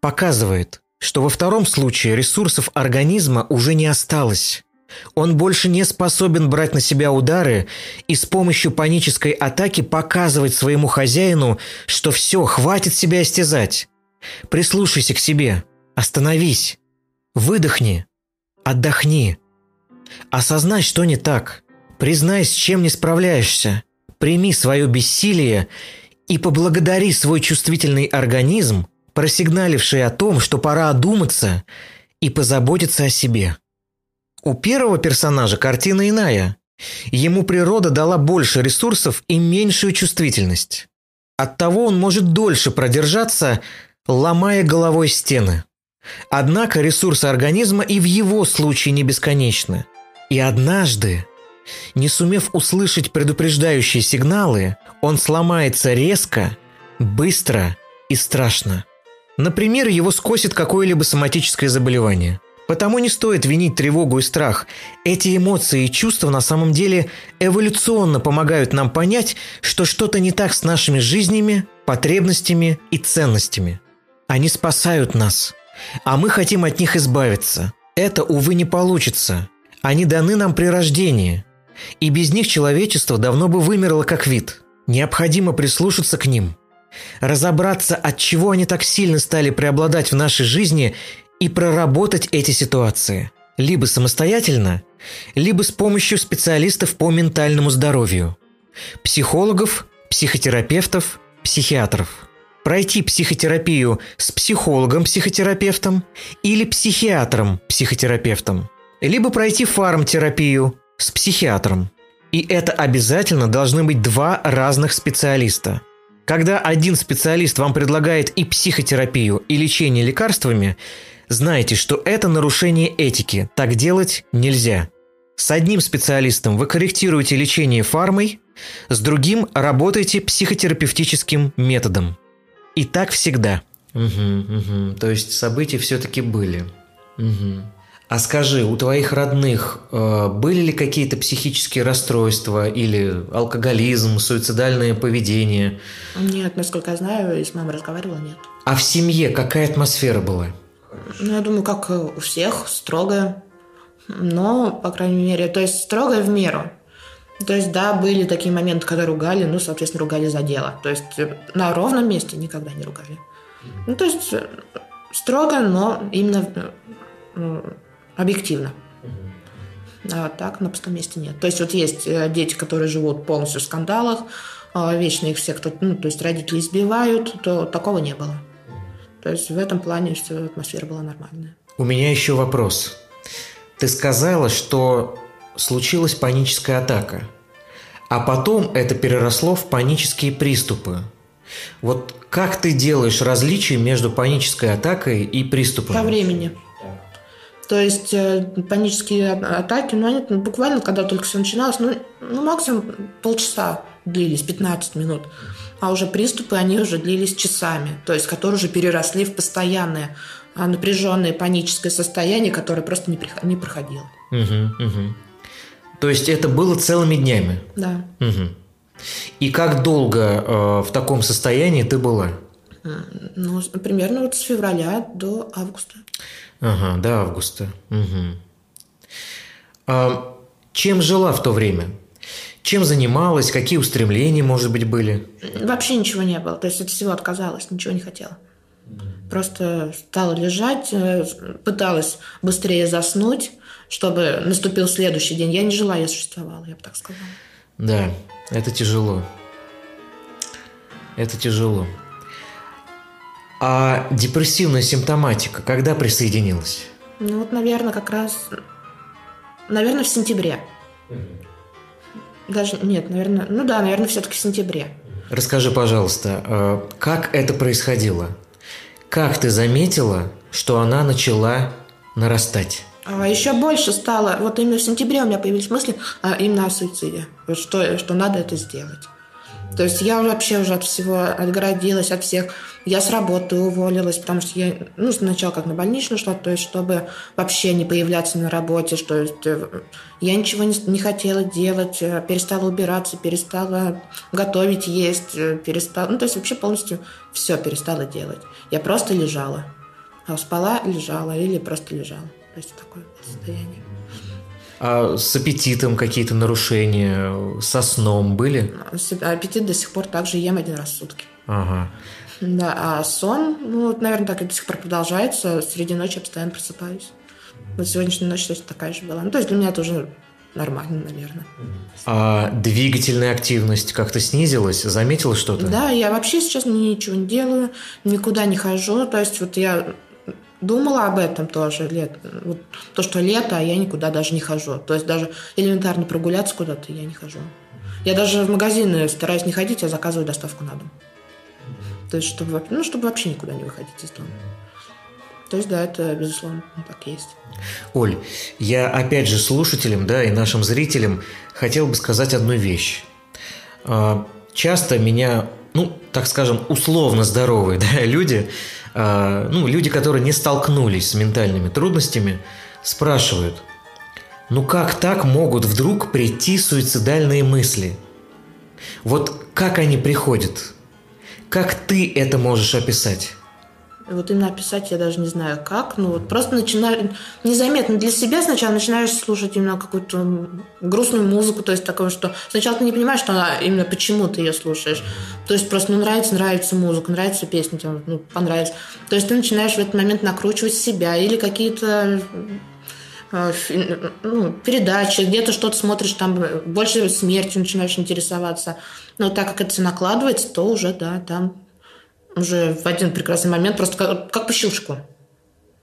показывает, что во втором случае ресурсов организма уже не осталось. Он больше не способен брать на себя удары и с помощью панической атаки показывать своему хозяину, что все, хватит себя истязать. Прислушайся к себе, остановись, выдохни, отдохни. Осознай, что не так, признай, с чем не справляешься, прими свое бессилие и поблагодари свой чувствительный организм просигналивший о том, что пора одуматься и позаботиться о себе. У первого персонажа картина иная. Ему природа дала больше ресурсов и меньшую чувствительность. Оттого он может дольше продержаться, ломая головой стены. Однако ресурсы организма и в его случае не бесконечны. И однажды, не сумев услышать предупреждающие сигналы, он сломается резко, быстро и страшно. Например, его скосит какое-либо соматическое заболевание. Потому не стоит винить тревогу и страх. Эти эмоции и чувства на самом деле эволюционно помогают нам понять, что что-то не так с нашими жизнями, потребностями и ценностями. Они спасают нас, а мы хотим от них избавиться. Это, увы, не получится. Они даны нам при рождении. И без них человечество давно бы вымерло как вид. Необходимо прислушаться к ним – разобраться, от чего они так сильно стали преобладать в нашей жизни и проработать эти ситуации. Либо самостоятельно, либо с помощью специалистов по ментальному здоровью. Психологов, психотерапевтов, психиатров. Пройти психотерапию с психологом-психотерапевтом или психиатром-психотерапевтом. Либо пройти фармтерапию с психиатром. И это обязательно должны быть два разных специалиста – когда один специалист вам предлагает и психотерапию, и лечение лекарствами, знайте, что это нарушение этики. Так делать нельзя. С одним специалистом вы корректируете лечение фармой, с другим работаете психотерапевтическим методом. И так всегда. Угу, угу. То есть события все-таки были. Угу. А скажи, у твоих родных э, были ли какие-то психические расстройства или алкоголизм, суицидальное поведение? Нет, насколько я знаю, и с мамой разговаривала, нет. А в семье какая атмосфера была? Ну, я думаю, как у всех, строгая. Но, по крайней мере, то есть строгая в меру. То есть, да, были такие моменты, когда ругали, ну, соответственно, ругали за дело. То есть на ровном месте никогда не ругали. Ну, то есть строго, но именно объективно. А так на пустом месте нет. То есть вот есть э, дети, которые живут полностью в скандалах, а вечно их все кто ну, то есть родители избивают, то такого не было. То есть в этом плане все атмосфера была нормальная. У меня еще вопрос. Ты сказала, что случилась паническая атака, а потом это переросло в панические приступы. Вот как ты делаешь различие между панической атакой и приступом? По времени. То есть э, панические атаки, ну, они ну, буквально, когда только все начиналось, ну, ну, максимум полчаса длились, 15 минут. А уже приступы, они уже длились часами, то есть которые уже переросли в постоянное а, напряженное паническое состояние, которое просто не, не проходило. Угу, угу. То есть это было целыми днями? Да. Угу. И как долго э, в таком состоянии ты была? Ну, примерно вот с февраля до августа. Ага, до августа. Угу. А чем жила в то время? Чем занималась? Какие устремления, может быть, были? Вообще ничего не было. То есть от всего отказалась, ничего не хотела. Просто стала лежать, э, пыталась быстрее заснуть, чтобы наступил следующий день. Я не жила, я существовала, я бы так сказала. Да, это тяжело. Это тяжело. А депрессивная симптоматика когда присоединилась? Ну вот, наверное, как раз, наверное, в сентябре. Даже, нет, наверное, ну да, наверное, все-таки в сентябре. Расскажи, пожалуйста, э, как это происходило? Как ты заметила, что она начала нарастать? А еще больше стало, вот именно в сентябре у меня появились мысли а, именно о суициде, что, что надо это сделать. То есть я вообще уже от всего отгородилась, от всех. Я с работы уволилась, потому что я, ну, сначала как на больничную шла, то есть чтобы вообще не появляться на работе, что есть, э, я ничего не, не хотела делать, э, перестала убираться, перестала готовить, есть, э, перестала, ну, то есть вообще полностью все перестала делать. Я просто лежала. А спала, лежала или просто лежала. То есть такое состояние. А с аппетитом какие-то нарушения, со сном были? Аппетит до сих пор также ем один раз в сутки. Ага. Да, а сон, ну, наверное, так и до сих пор продолжается. Среди ночи я постоянно просыпаюсь. Вот сегодняшняя ночь точно такая же была. Ну, то есть для меня это уже нормально, наверное. А двигательная активность как-то снизилась? Заметила что-то? Да, я вообще сейчас ничего не делаю, никуда не хожу. То есть вот я думала об этом тоже. Лет, вот, то, что лето, а я никуда даже не хожу. То есть даже элементарно прогуляться куда-то я не хожу. Я даже в магазины стараюсь не ходить, а заказываю доставку на дом. То есть, чтобы, ну, чтобы вообще никуда не выходить из дома. То есть, да, это, безусловно, так есть. Оль, я опять же слушателям, да, и нашим зрителям хотел бы сказать одну вещь. А, часто меня, ну, так скажем, условно здоровые (laughs) да, люди ну, люди, которые не столкнулись с ментальными трудностями, спрашивают, ну как так могут вдруг прийти суицидальные мысли? Вот как они приходят? Как ты это можешь описать? Вот именно описать я даже не знаю как. Ну вот просто начинаю незаметно для себя сначала начинаешь слушать именно какую-то грустную музыку, то есть такое, что сначала ты не понимаешь, что она именно почему ты ее слушаешь. То есть просто ну нравится, нравится музыка, нравится песня, тебе ну, понравится. То есть ты начинаешь в этот момент накручивать себя или какие-то э, ну, передачи, где-то что-то смотришь, там больше смертью начинаешь интересоваться. Но так как это все накладывается, то уже, да, там уже в один прекрасный момент просто как, как по щелчку.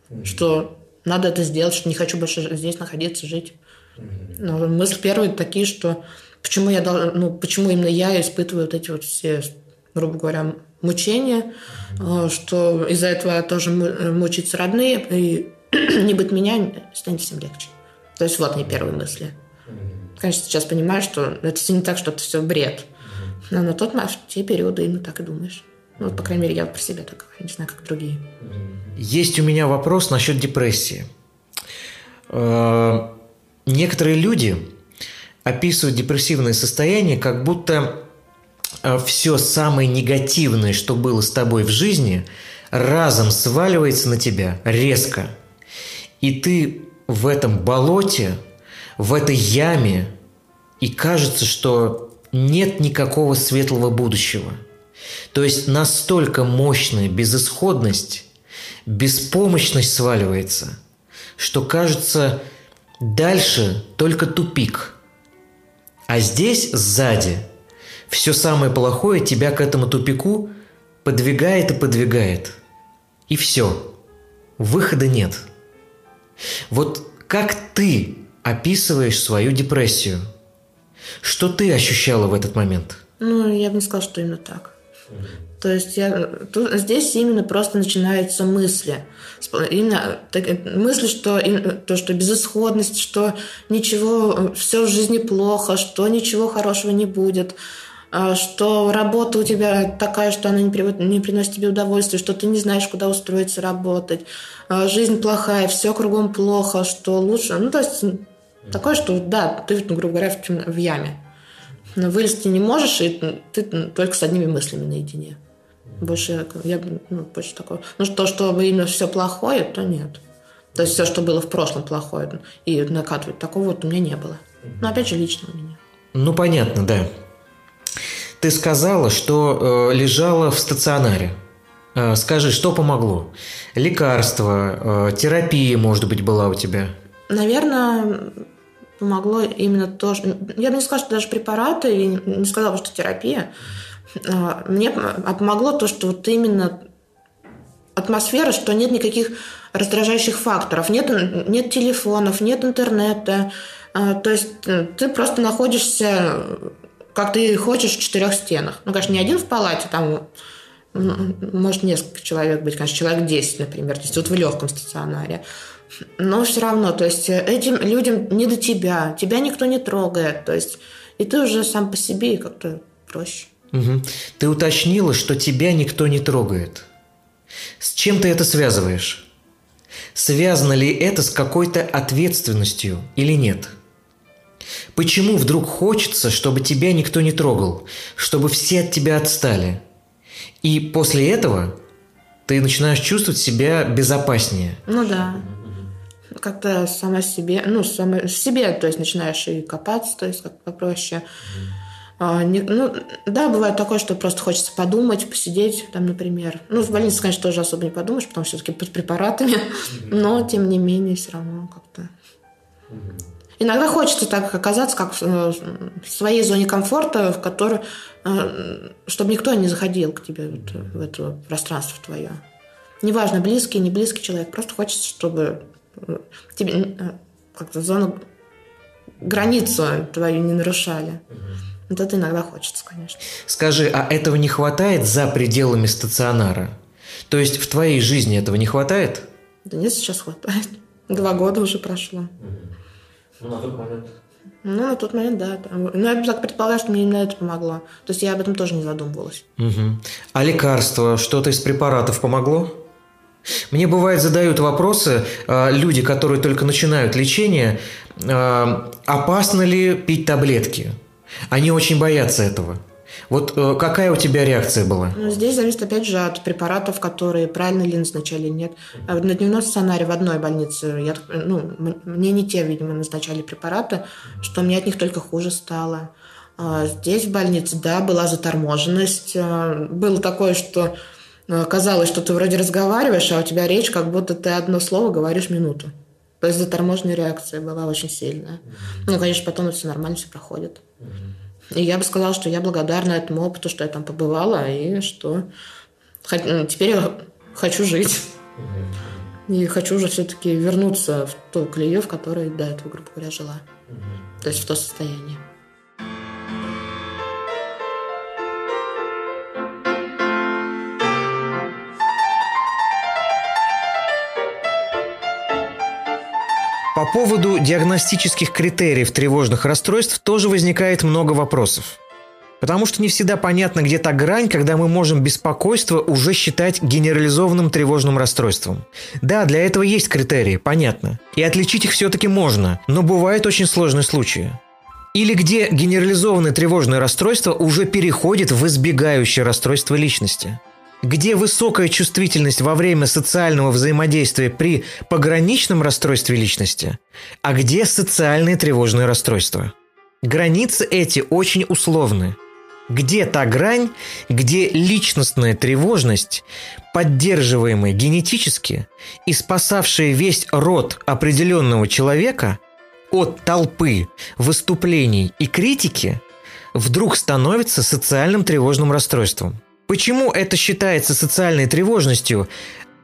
Mm-hmm. Что надо это сделать, что не хочу больше здесь находиться, жить. Mm-hmm. Но мысли первые такие, что почему я ну, почему именно я испытываю вот эти вот все, грубо говоря, мучения, mm-hmm. что из-за этого тоже мучаются родные, и (clears throat) не быть меня станет всем легче. То есть вот они первые мысли. Конечно, сейчас понимаю, что это все не так, что это все бред. Но на тот в те периоды именно так и думаешь. Ну, вот, по крайней мере, я про себя так говорю, не знаю, как другие. Есть у меня вопрос насчет депрессии. Э, некоторые люди описывают депрессивное состояние, как будто э, все самое негативное, что было с тобой в жизни, разом сваливается на тебя резко. И ты в этом болоте, в этой яме, и кажется, что нет никакого светлого будущего – то есть настолько мощная безысходность, беспомощность сваливается, что кажется, Дальше только тупик. А здесь, сзади, все самое плохое тебя к этому тупику подвигает и подвигает. И все. Выхода нет. Вот как ты описываешь свою депрессию? Что ты ощущала в этот момент? Ну, я бы не сказала, что именно так. То есть я, тут, здесь именно просто начинаются мысли. Именно так, мысли, что, то, что безысходность, что ничего, все в жизни плохо, что ничего хорошего не будет, а, что работа у тебя такая, что она не, при, не приносит тебе удовольствия, что ты не знаешь, куда устроиться работать, а, жизнь плохая, все кругом плохо, что лучше. Ну, то есть такое, что да, ты, грубо говоря, в, в яме. Но вылезти не можешь, и ты только с одними мыслями наедине. Больше я ну, больше такого. Ну, то, что именно все плохое, то нет. То есть все, что было в прошлом плохое, и накатывать такого вот у меня не было. Но опять же, лично у меня. Ну, понятно, да. Ты сказала, что э, лежала в стационаре. Э, скажи, что помогло? Лекарства, э, терапия, может быть, была у тебя? Наверное, помогло именно то, что... Я бы не сказала, что даже препараты, и не сказала, что терапия. А, мне а помогло то, что вот именно атмосфера, что нет никаких раздражающих факторов, нет, нет телефонов, нет интернета. А, то есть э, ты просто находишься, как ты хочешь, в четырех стенах. Ну, конечно, не один в палате, там может несколько человек быть, конечно, человек 10, например, то есть вот в легком стационаре. Но все равно, то есть э, этим людям не до тебя, тебя никто не трогает, то есть и ты уже сам по себе как-то проще. Угу. Ты уточнила, что тебя никто не трогает. С чем ты это связываешь? Связано ли это с какой-то ответственностью или нет? Почему вдруг хочется, чтобы тебя никто не трогал, чтобы все от тебя отстали? И после этого ты начинаешь чувствовать себя безопаснее. Ну да. Как-то сама себе, ну, сама, себе, то есть начинаешь и копаться, то есть как попроще. А, не, ну, да, бывает такое, что просто хочется подумать, посидеть, там, например. Ну, в больнице, конечно, тоже особо не подумаешь, потому что все-таки под препаратами, но, тем не менее, все равно как-то... Иногда хочется так оказаться, как э, в своей зоне комфорта, в которой, э, чтобы никто не заходил к тебе вот, в это пространство твое. Неважно, близкий, не близкий человек, просто хочется, чтобы э, тебе как-то зону, границу твою не нарушали. Вот это иногда хочется, конечно. Скажи, а этого не хватает за пределами стационара? То есть в твоей жизни этого не хватает? Да нет, сейчас хватает. Два года уже прошло. Ну, на тот момент. Ну, на тот момент, да. Ну, я так предполагаю, что мне именно это помогло. То есть я об этом тоже не задумывалась. Угу. А лекарство, что-то из препаратов помогло? Мне бывает задают вопросы э, люди, которые только начинают лечение, э, опасно ли пить таблетки? Они очень боятся этого. Вот э, какая у тебя реакция была? Ну, здесь зависит, опять же, от препаратов, которые правильно ли назначали или нет. На дневном стационаре в одной больнице я, ну, мне не те, видимо, назначали препараты, что мне от них только хуже стало. А здесь в больнице, да, была заторможенность. Было такое, что казалось, что ты вроде разговариваешь, а у тебя речь, как будто ты одно слово говоришь минуту. То есть заторможенная реакция была очень сильная. Ну, конечно, потом все нормально, все проходит. И я бы сказала, что я благодарна этому опыту, что я там побывала, и что ну, теперь я хочу жить. И хочу уже все-таки вернуться в ту колею, в которой до этого, грубо говоря, жила. То есть в то состояние. По поводу диагностических критериев тревожных расстройств тоже возникает много вопросов. Потому что не всегда понятно, где та грань, когда мы можем беспокойство уже считать генерализованным тревожным расстройством. Да, для этого есть критерии, понятно. И отличить их все-таки можно, но бывают очень сложные случаи. Или где генерализованное тревожное расстройство уже переходит в избегающее расстройство личности где высокая чувствительность во время социального взаимодействия при пограничном расстройстве личности, а где социальные тревожные расстройства. Границы эти очень условны. Где та грань, где личностная тревожность, поддерживаемая генетически и спасавшая весь род определенного человека, от толпы, выступлений и критики вдруг становится социальным тревожным расстройством. Почему это считается социальной тревожностью,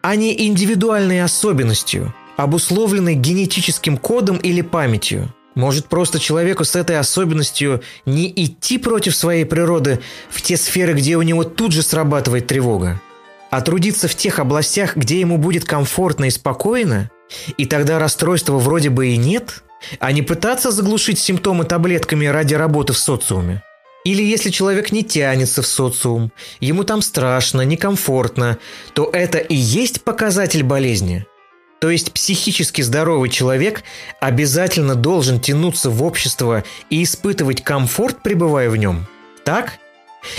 а не индивидуальной особенностью, обусловленной генетическим кодом или памятью? Может, просто человеку с этой особенностью не идти против своей природы в те сферы, где у него тут же срабатывает тревога, а трудиться в тех областях, где ему будет комфортно и спокойно, и тогда расстройства вроде бы и нет, а не пытаться заглушить симптомы таблетками ради работы в социуме. Или если человек не тянется в социум, ему там страшно, некомфортно, то это и есть показатель болезни – то есть психически здоровый человек обязательно должен тянуться в общество и испытывать комфорт, пребывая в нем. Так?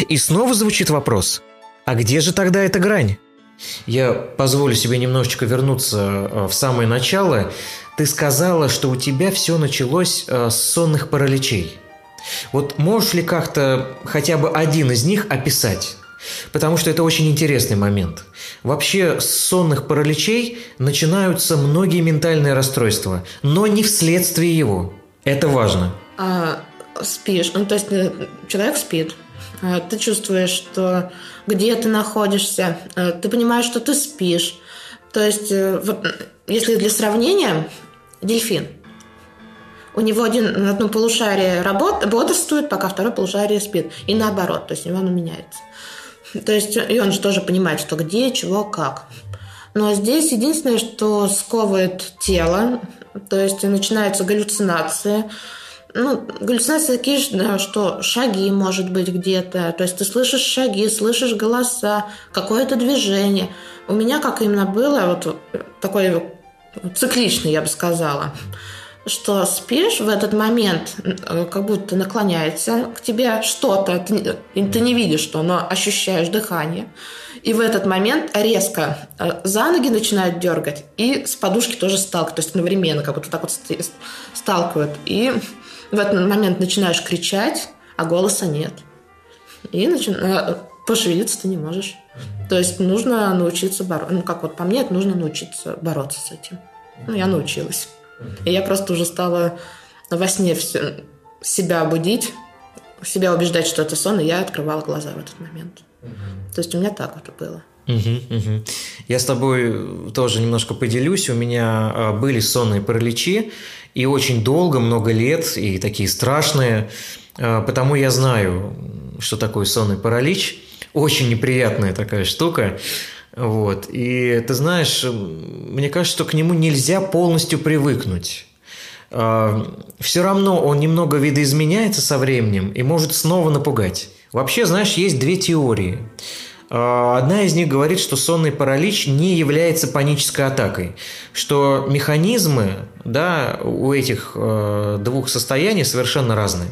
И снова звучит вопрос. А где же тогда эта грань? Я позволю себе немножечко вернуться э, в самое начало. Ты сказала, что у тебя все началось э, с сонных параличей. Вот можешь ли как-то хотя бы один из них описать? Потому что это очень интересный момент. Вообще с сонных параличей начинаются многие ментальные расстройства, но не вследствие его. Это важно. А, спишь, ну то есть э, человек спит, а, ты чувствуешь, что где ты находишься, а, ты понимаешь, что ты спишь. То есть, э, вот, если для сравнения, дельфин. У него один, одно полушарие работ, бодрствует, пока второе полушарие спит. И наоборот, то есть оно меняется. То есть, и он же тоже понимает, что где, чего, как. Но здесь единственное, что сковывает тело, то есть начинаются галлюцинации. Ну, галлюцинации такие, что шаги, может быть, где-то. То есть ты слышишь шаги, слышишь голоса, какое-то движение. У меня как именно было, вот такой цикличный, я бы сказала что спишь в этот момент, э, как будто наклоняется к тебе что-то, ты, ты не видишь что, но ощущаешь дыхание. И в этот момент резко э, за ноги начинают дергать, и с подушки тоже сталкивают, то есть одновременно, как будто так вот сталкивают. И в этот момент начинаешь кричать, а голоса нет. И начи... Э, пошевелиться ты не можешь. То есть нужно научиться бороться. Ну, как вот по мне, это нужно научиться бороться с этим. Ну, я научилась. И я просто уже стала во сне все, себя будить, себя убеждать, что это сон, и я открывала глаза в этот момент. То есть у меня так вот было. Угу, угу. Я с тобой тоже немножко поделюсь. У меня а, были сонные параличи, и очень долго, много лет, и такие страшные. А, потому я знаю, что такое сонный паралич. Очень неприятная такая штука. Вот. И ты знаешь, мне кажется, что к нему нельзя полностью привыкнуть. А, Все равно он немного видоизменяется со временем и может снова напугать. Вообще, знаешь, есть две теории. А, одна из них говорит, что сонный паралич не является панической атакой, что механизмы да, у этих э, двух состояний совершенно разные.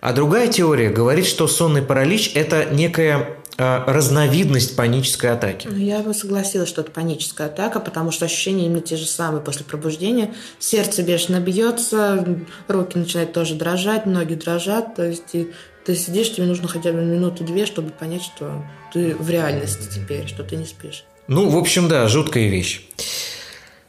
А другая теория говорит, что сонный паралич – это некая разновидность панической атаки. Ну, я бы согласилась, что это паническая атака, потому что ощущения именно те же самые после пробуждения. Сердце бешено бьется, руки начинают тоже дрожать, ноги дрожат. То есть и ты сидишь, тебе нужно хотя бы минуту-две, чтобы понять, что ты в реальности теперь, что ты не спишь. Ну, в общем, да, жуткая вещь.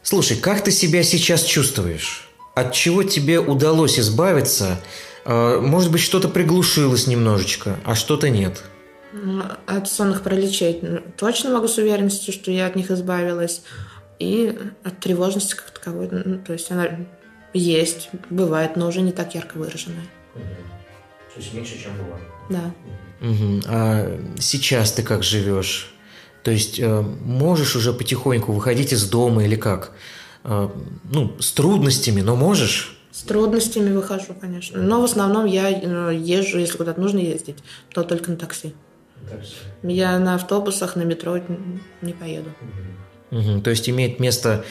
Слушай, как ты себя сейчас чувствуешь? От чего тебе удалось избавиться? Э, может быть, что-то приглушилось немножечко, а что-то нет? От сонных параличей точно могу с уверенностью, что я от них избавилась. И от тревожности как таковой. Ну, то есть она есть, бывает, но уже не так ярко выраженная. То есть меньше, чем была. Да. Угу. А сейчас ты как живешь? То есть э, можешь уже потихоньку выходить из дома или как? Э, ну, с трудностями, но можешь? С трудностями выхожу, конечно. Но в основном я э, езжу, если куда-то нужно ездить, то только на такси. Я на автобусах, на метро не поеду. Угу. То есть имеет место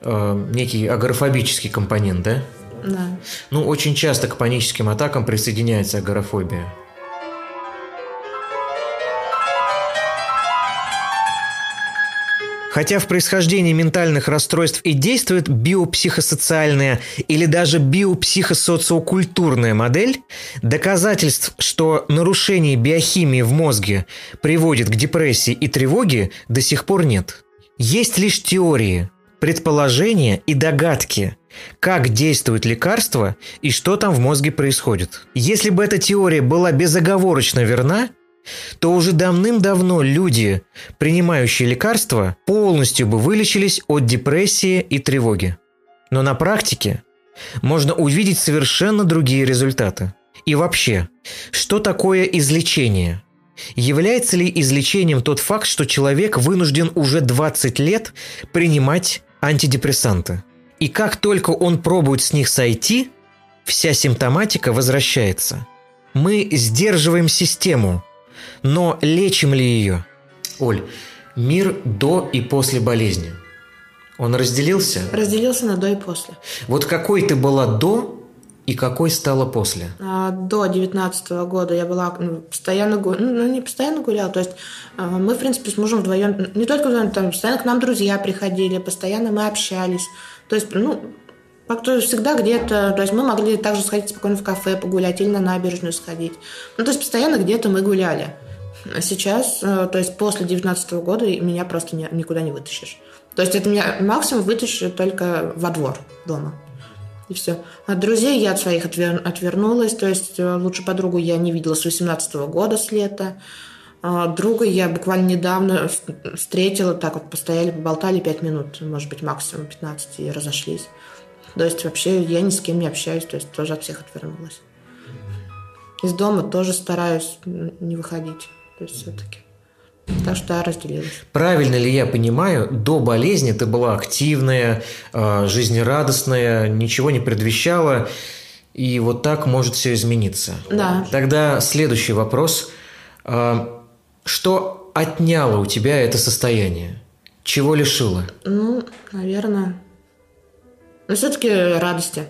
э, некий агорафобический компонент, да? Да. Ну, очень часто к паническим атакам присоединяется агорафобия. Хотя в происхождении ментальных расстройств и действует биопсихосоциальная или даже биопсихосоциокультурная модель, доказательств, что нарушение биохимии в мозге приводит к депрессии и тревоге, до сих пор нет. Есть лишь теории, предположения и догадки, как действует лекарство и что там в мозге происходит. Если бы эта теория была безоговорочно верна, то уже давным-давно люди, принимающие лекарства, полностью бы вылечились от депрессии и тревоги. Но на практике можно увидеть совершенно другие результаты. И вообще, что такое излечение? Является ли излечением тот факт, что человек вынужден уже 20 лет принимать антидепрессанты? И как только он пробует с них сойти, вся симптоматика возвращается. Мы сдерживаем систему, но лечим ли ее? Оль, мир до и после болезни. Он разделился? Разделился на до и после. Вот какой ты была до и какой стала после? А, до 19 года я была ну, постоянно, ну, не постоянно гуляла, то есть а, мы, в принципе, с мужем вдвоем, не только вдвоем, там, постоянно к нам друзья приходили, постоянно мы общались. То есть, ну, как-то всегда где-то, то есть мы могли также сходить спокойно в кафе погулять или на набережную сходить. Ну, то есть постоянно где-то мы гуляли. А сейчас, э, то есть после 19 года меня просто никуда не вытащишь. То есть это меня максимум вытащит только во двор дома. И все. От друзей я от своих отвер... отвернулась. То есть э, лучшую подругу я не видела с 18 года, с лета. А друга я буквально недавно встретила, так вот постояли, поболтали 5 минут, может быть, максимум 15, и разошлись. То есть вообще я ни с кем не общаюсь, то есть тоже от всех отвернулась. Из дома тоже стараюсь не выходить, то есть все-таки. Так что разделилась. Правильно ли я понимаю, до болезни ты была активная, а, жизнерадостная, ничего не предвещала, и вот так может все измениться? Да. Тогда следующий вопрос. А, что отняло у тебя это состояние? Чего лишило? Ну, наверное, но все-таки радости.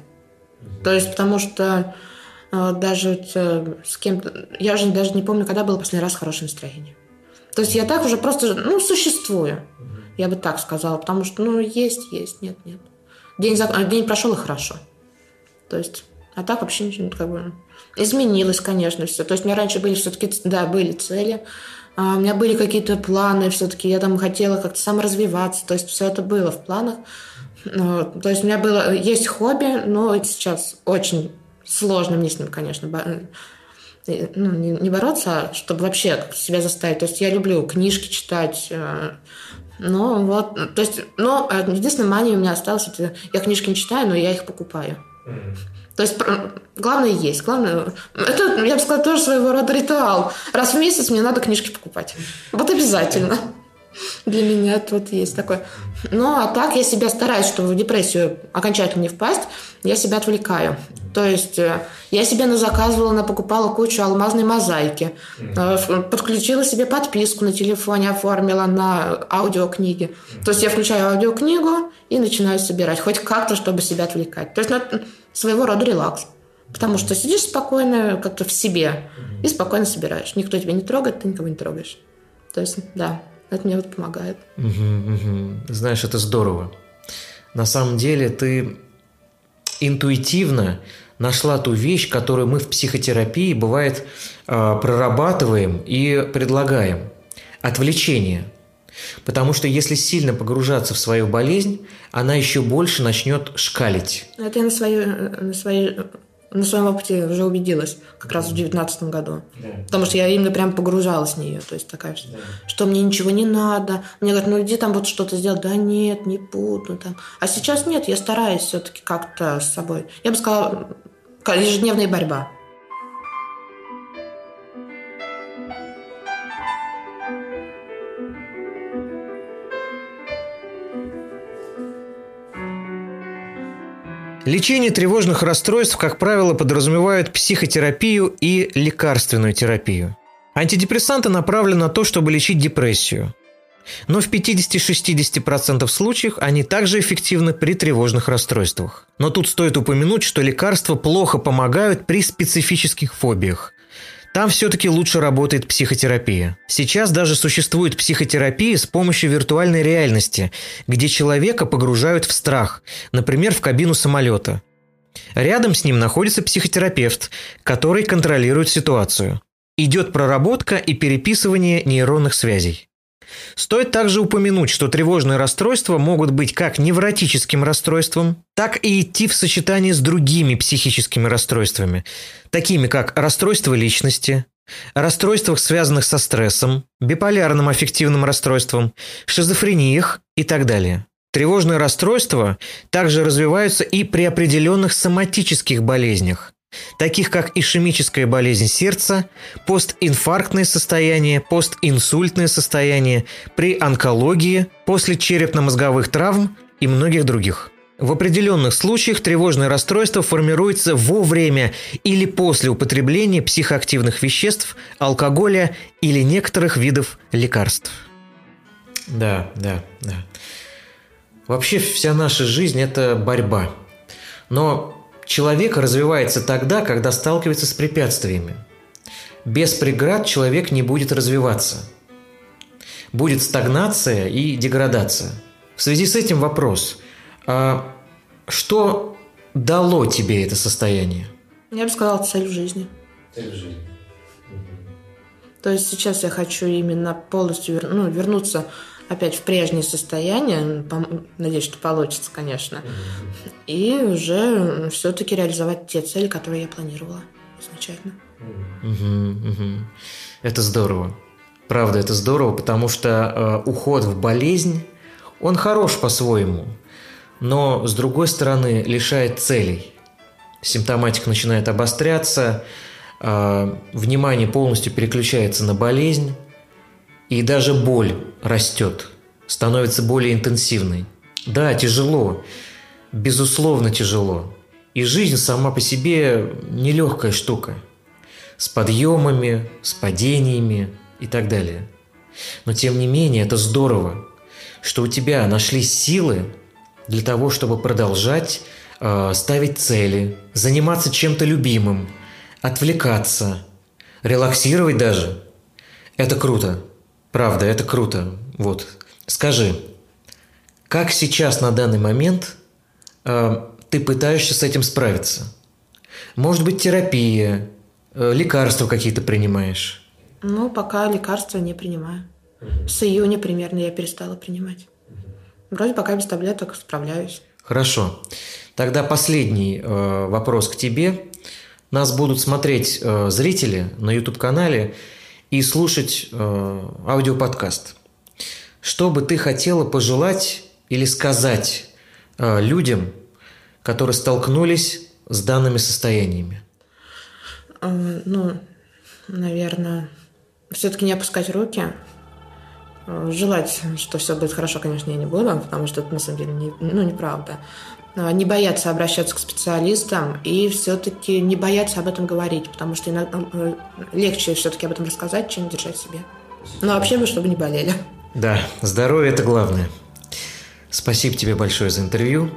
То есть, потому что э, даже э, с кем-то... Я уже даже не помню, когда было последний раз хорошее настроение. То есть я так уже просто, ну, существую. Я бы так сказала. Потому что, ну, есть, есть, нет, нет. День, за... День прошел и хорошо. То есть, а так вообще ничего, как бы... Изменилось, конечно, все. То есть у меня раньше были все-таки, да, были цели, а у меня были какие-то планы, все-таки я там хотела как-то саморазвиваться, то есть все это было в планах. Ну, то есть у меня было, есть хобби, но сейчас очень сложно мне с ним, конечно, э, ну, не, бороться, а чтобы вообще себя заставить. То есть я люблю книжки читать, э, но вот, то есть, но э, единственная мания у меня осталась, это я книжки не читаю, но я их покупаю. То есть главное есть, главное... Это, я бы сказала, тоже своего рода ритуал. Раз в месяц мне надо книжки покупать. Вот обязательно. Для меня тут есть такое. Ну, а так я себя стараюсь, чтобы в депрессию окончательно не впасть, я себя отвлекаю. То есть э, я себе заказывала, покупала кучу алмазной мозаики, э, подключила себе подписку на телефоне, оформила на аудиокниги. То есть я включаю аудиокнигу и начинаю собирать, хоть как-то, чтобы себя отвлекать. То есть ну, своего рода релакс. Потому что сидишь спокойно как-то в себе и спокойно собираешь. Никто тебя не трогает, ты никого не трогаешь. То есть, да. Это мне вот помогает. Угу, угу. Знаешь, это здорово. На самом деле ты интуитивно нашла ту вещь, которую мы в психотерапии, бывает, а, прорабатываем и предлагаем. Отвлечение. Потому что если сильно погружаться в свою болезнь, она еще больше начнет шкалить. Это я на своей, на своей на своем опыте уже убедилась как раз в девятнадцатом году. Да. Потому что я именно прям погружалась в нее. То есть такая, да. что мне ничего не надо. Мне говорят, ну иди там вот что-то сделать. Да нет, не буду. Там. А сейчас нет, я стараюсь все-таки как-то с собой. Я бы сказала, ежедневная борьба. Лечение тревожных расстройств, как правило, подразумевает психотерапию и лекарственную терапию. Антидепрессанты направлены на то, чтобы лечить депрессию. Но в 50-60% случаев они также эффективны при тревожных расстройствах. Но тут стоит упомянуть, что лекарства плохо помогают при специфических фобиях, там все-таки лучше работает психотерапия. Сейчас даже существует психотерапия с помощью виртуальной реальности, где человека погружают в страх, например, в кабину самолета. Рядом с ним находится психотерапевт, который контролирует ситуацию. Идет проработка и переписывание нейронных связей. Стоит также упомянуть, что тревожные расстройства могут быть как невротическим расстройством, так и идти в сочетании с другими психическими расстройствами, такими как расстройство личности, расстройствах, связанных со стрессом, биполярным аффективным расстройством, шизофрениях и так далее. Тревожные расстройства также развиваются и при определенных соматических болезнях, таких как ишемическая болезнь сердца, постинфарктное состояние, постинсультное состояние, при онкологии, после черепно-мозговых травм и многих других. В определенных случаях тревожное расстройство формируется во время или после употребления психоактивных веществ, алкоголя или некоторых видов лекарств. Да, да, да. Вообще вся наша жизнь – это борьба. Но Человек развивается тогда, когда сталкивается с препятствиями. Без преград человек не будет развиваться. Будет стагнация и деградация. В связи с этим вопрос. А что дало тебе это состояние? Я бы сказала, цель в жизни. Цель в жизни. То есть сейчас я хочу именно полностью ну, вернуться опять в прежнее состояние. Надеюсь, что получится, конечно. И уже все-таки реализовать те цели, которые я планировала изначально. Это здорово. Правда, это здорово, потому что э, уход в болезнь, он хорош по-своему, но, с другой стороны, лишает целей. Симптоматика начинает обостряться, э, внимание полностью переключается на болезнь, и даже боль растет, становится более интенсивной. Да, тяжело, безусловно тяжело. И жизнь сама по себе нелегкая штука. С подъемами, с падениями и так далее. Но тем не менее это здорово, что у тебя нашлись силы для того, чтобы продолжать э, ставить цели, заниматься чем-то любимым, отвлекаться, релаксировать даже. Это круто. Правда, это круто. Вот. Скажи, как сейчас на данный момент э, ты пытаешься с этим справиться? Может быть, терапия, э, лекарства какие-то принимаешь? Ну, пока лекарства не принимаю. С июня примерно я перестала принимать. Вроде пока без таблеток справляюсь. Хорошо. Тогда последний э, вопрос к тебе. Нас будут смотреть э, зрители на YouTube-канале и слушать э, аудиоподкаст. Что бы ты хотела пожелать или сказать э, людям, которые столкнулись с данными состояниями? Э, ну, наверное, все-таки не опускать руки. Э, желать, что все будет хорошо, конечно, я не буду, потому что это на самом деле не, ну, неправда. А, не бояться обращаться к специалистам и все-таки не бояться об этом говорить, потому что иногда э, легче все-таки об этом рассказать, чем держать себе. Ну, а вообще бы, чтобы не болели. Да, здоровье – это главное. Спасибо тебе большое за интервью,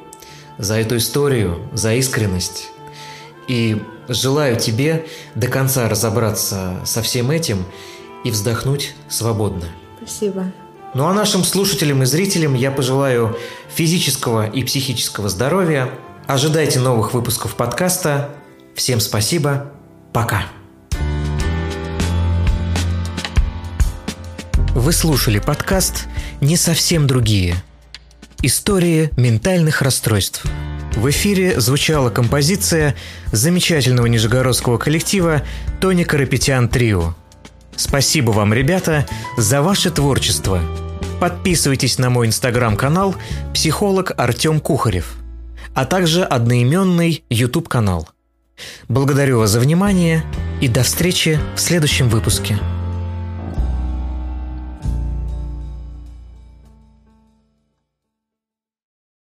за эту историю, за искренность. И желаю тебе до конца разобраться со всем этим и вздохнуть свободно. Спасибо. Ну а нашим слушателям и зрителям я пожелаю физического и психического здоровья. Ожидайте новых выпусков подкаста. Всем спасибо. Пока. Вы слушали подкаст «Не совсем другие». Истории ментальных расстройств. В эфире звучала композиция замечательного нижегородского коллектива Тони Карапетян Трио. Спасибо вам, ребята, за ваше творчество – Подписывайтесь на мой инстаграм-канал «Психолог Артем Кухарев», а также одноименный YouTube-канал. Благодарю вас за внимание и до встречи в следующем выпуске.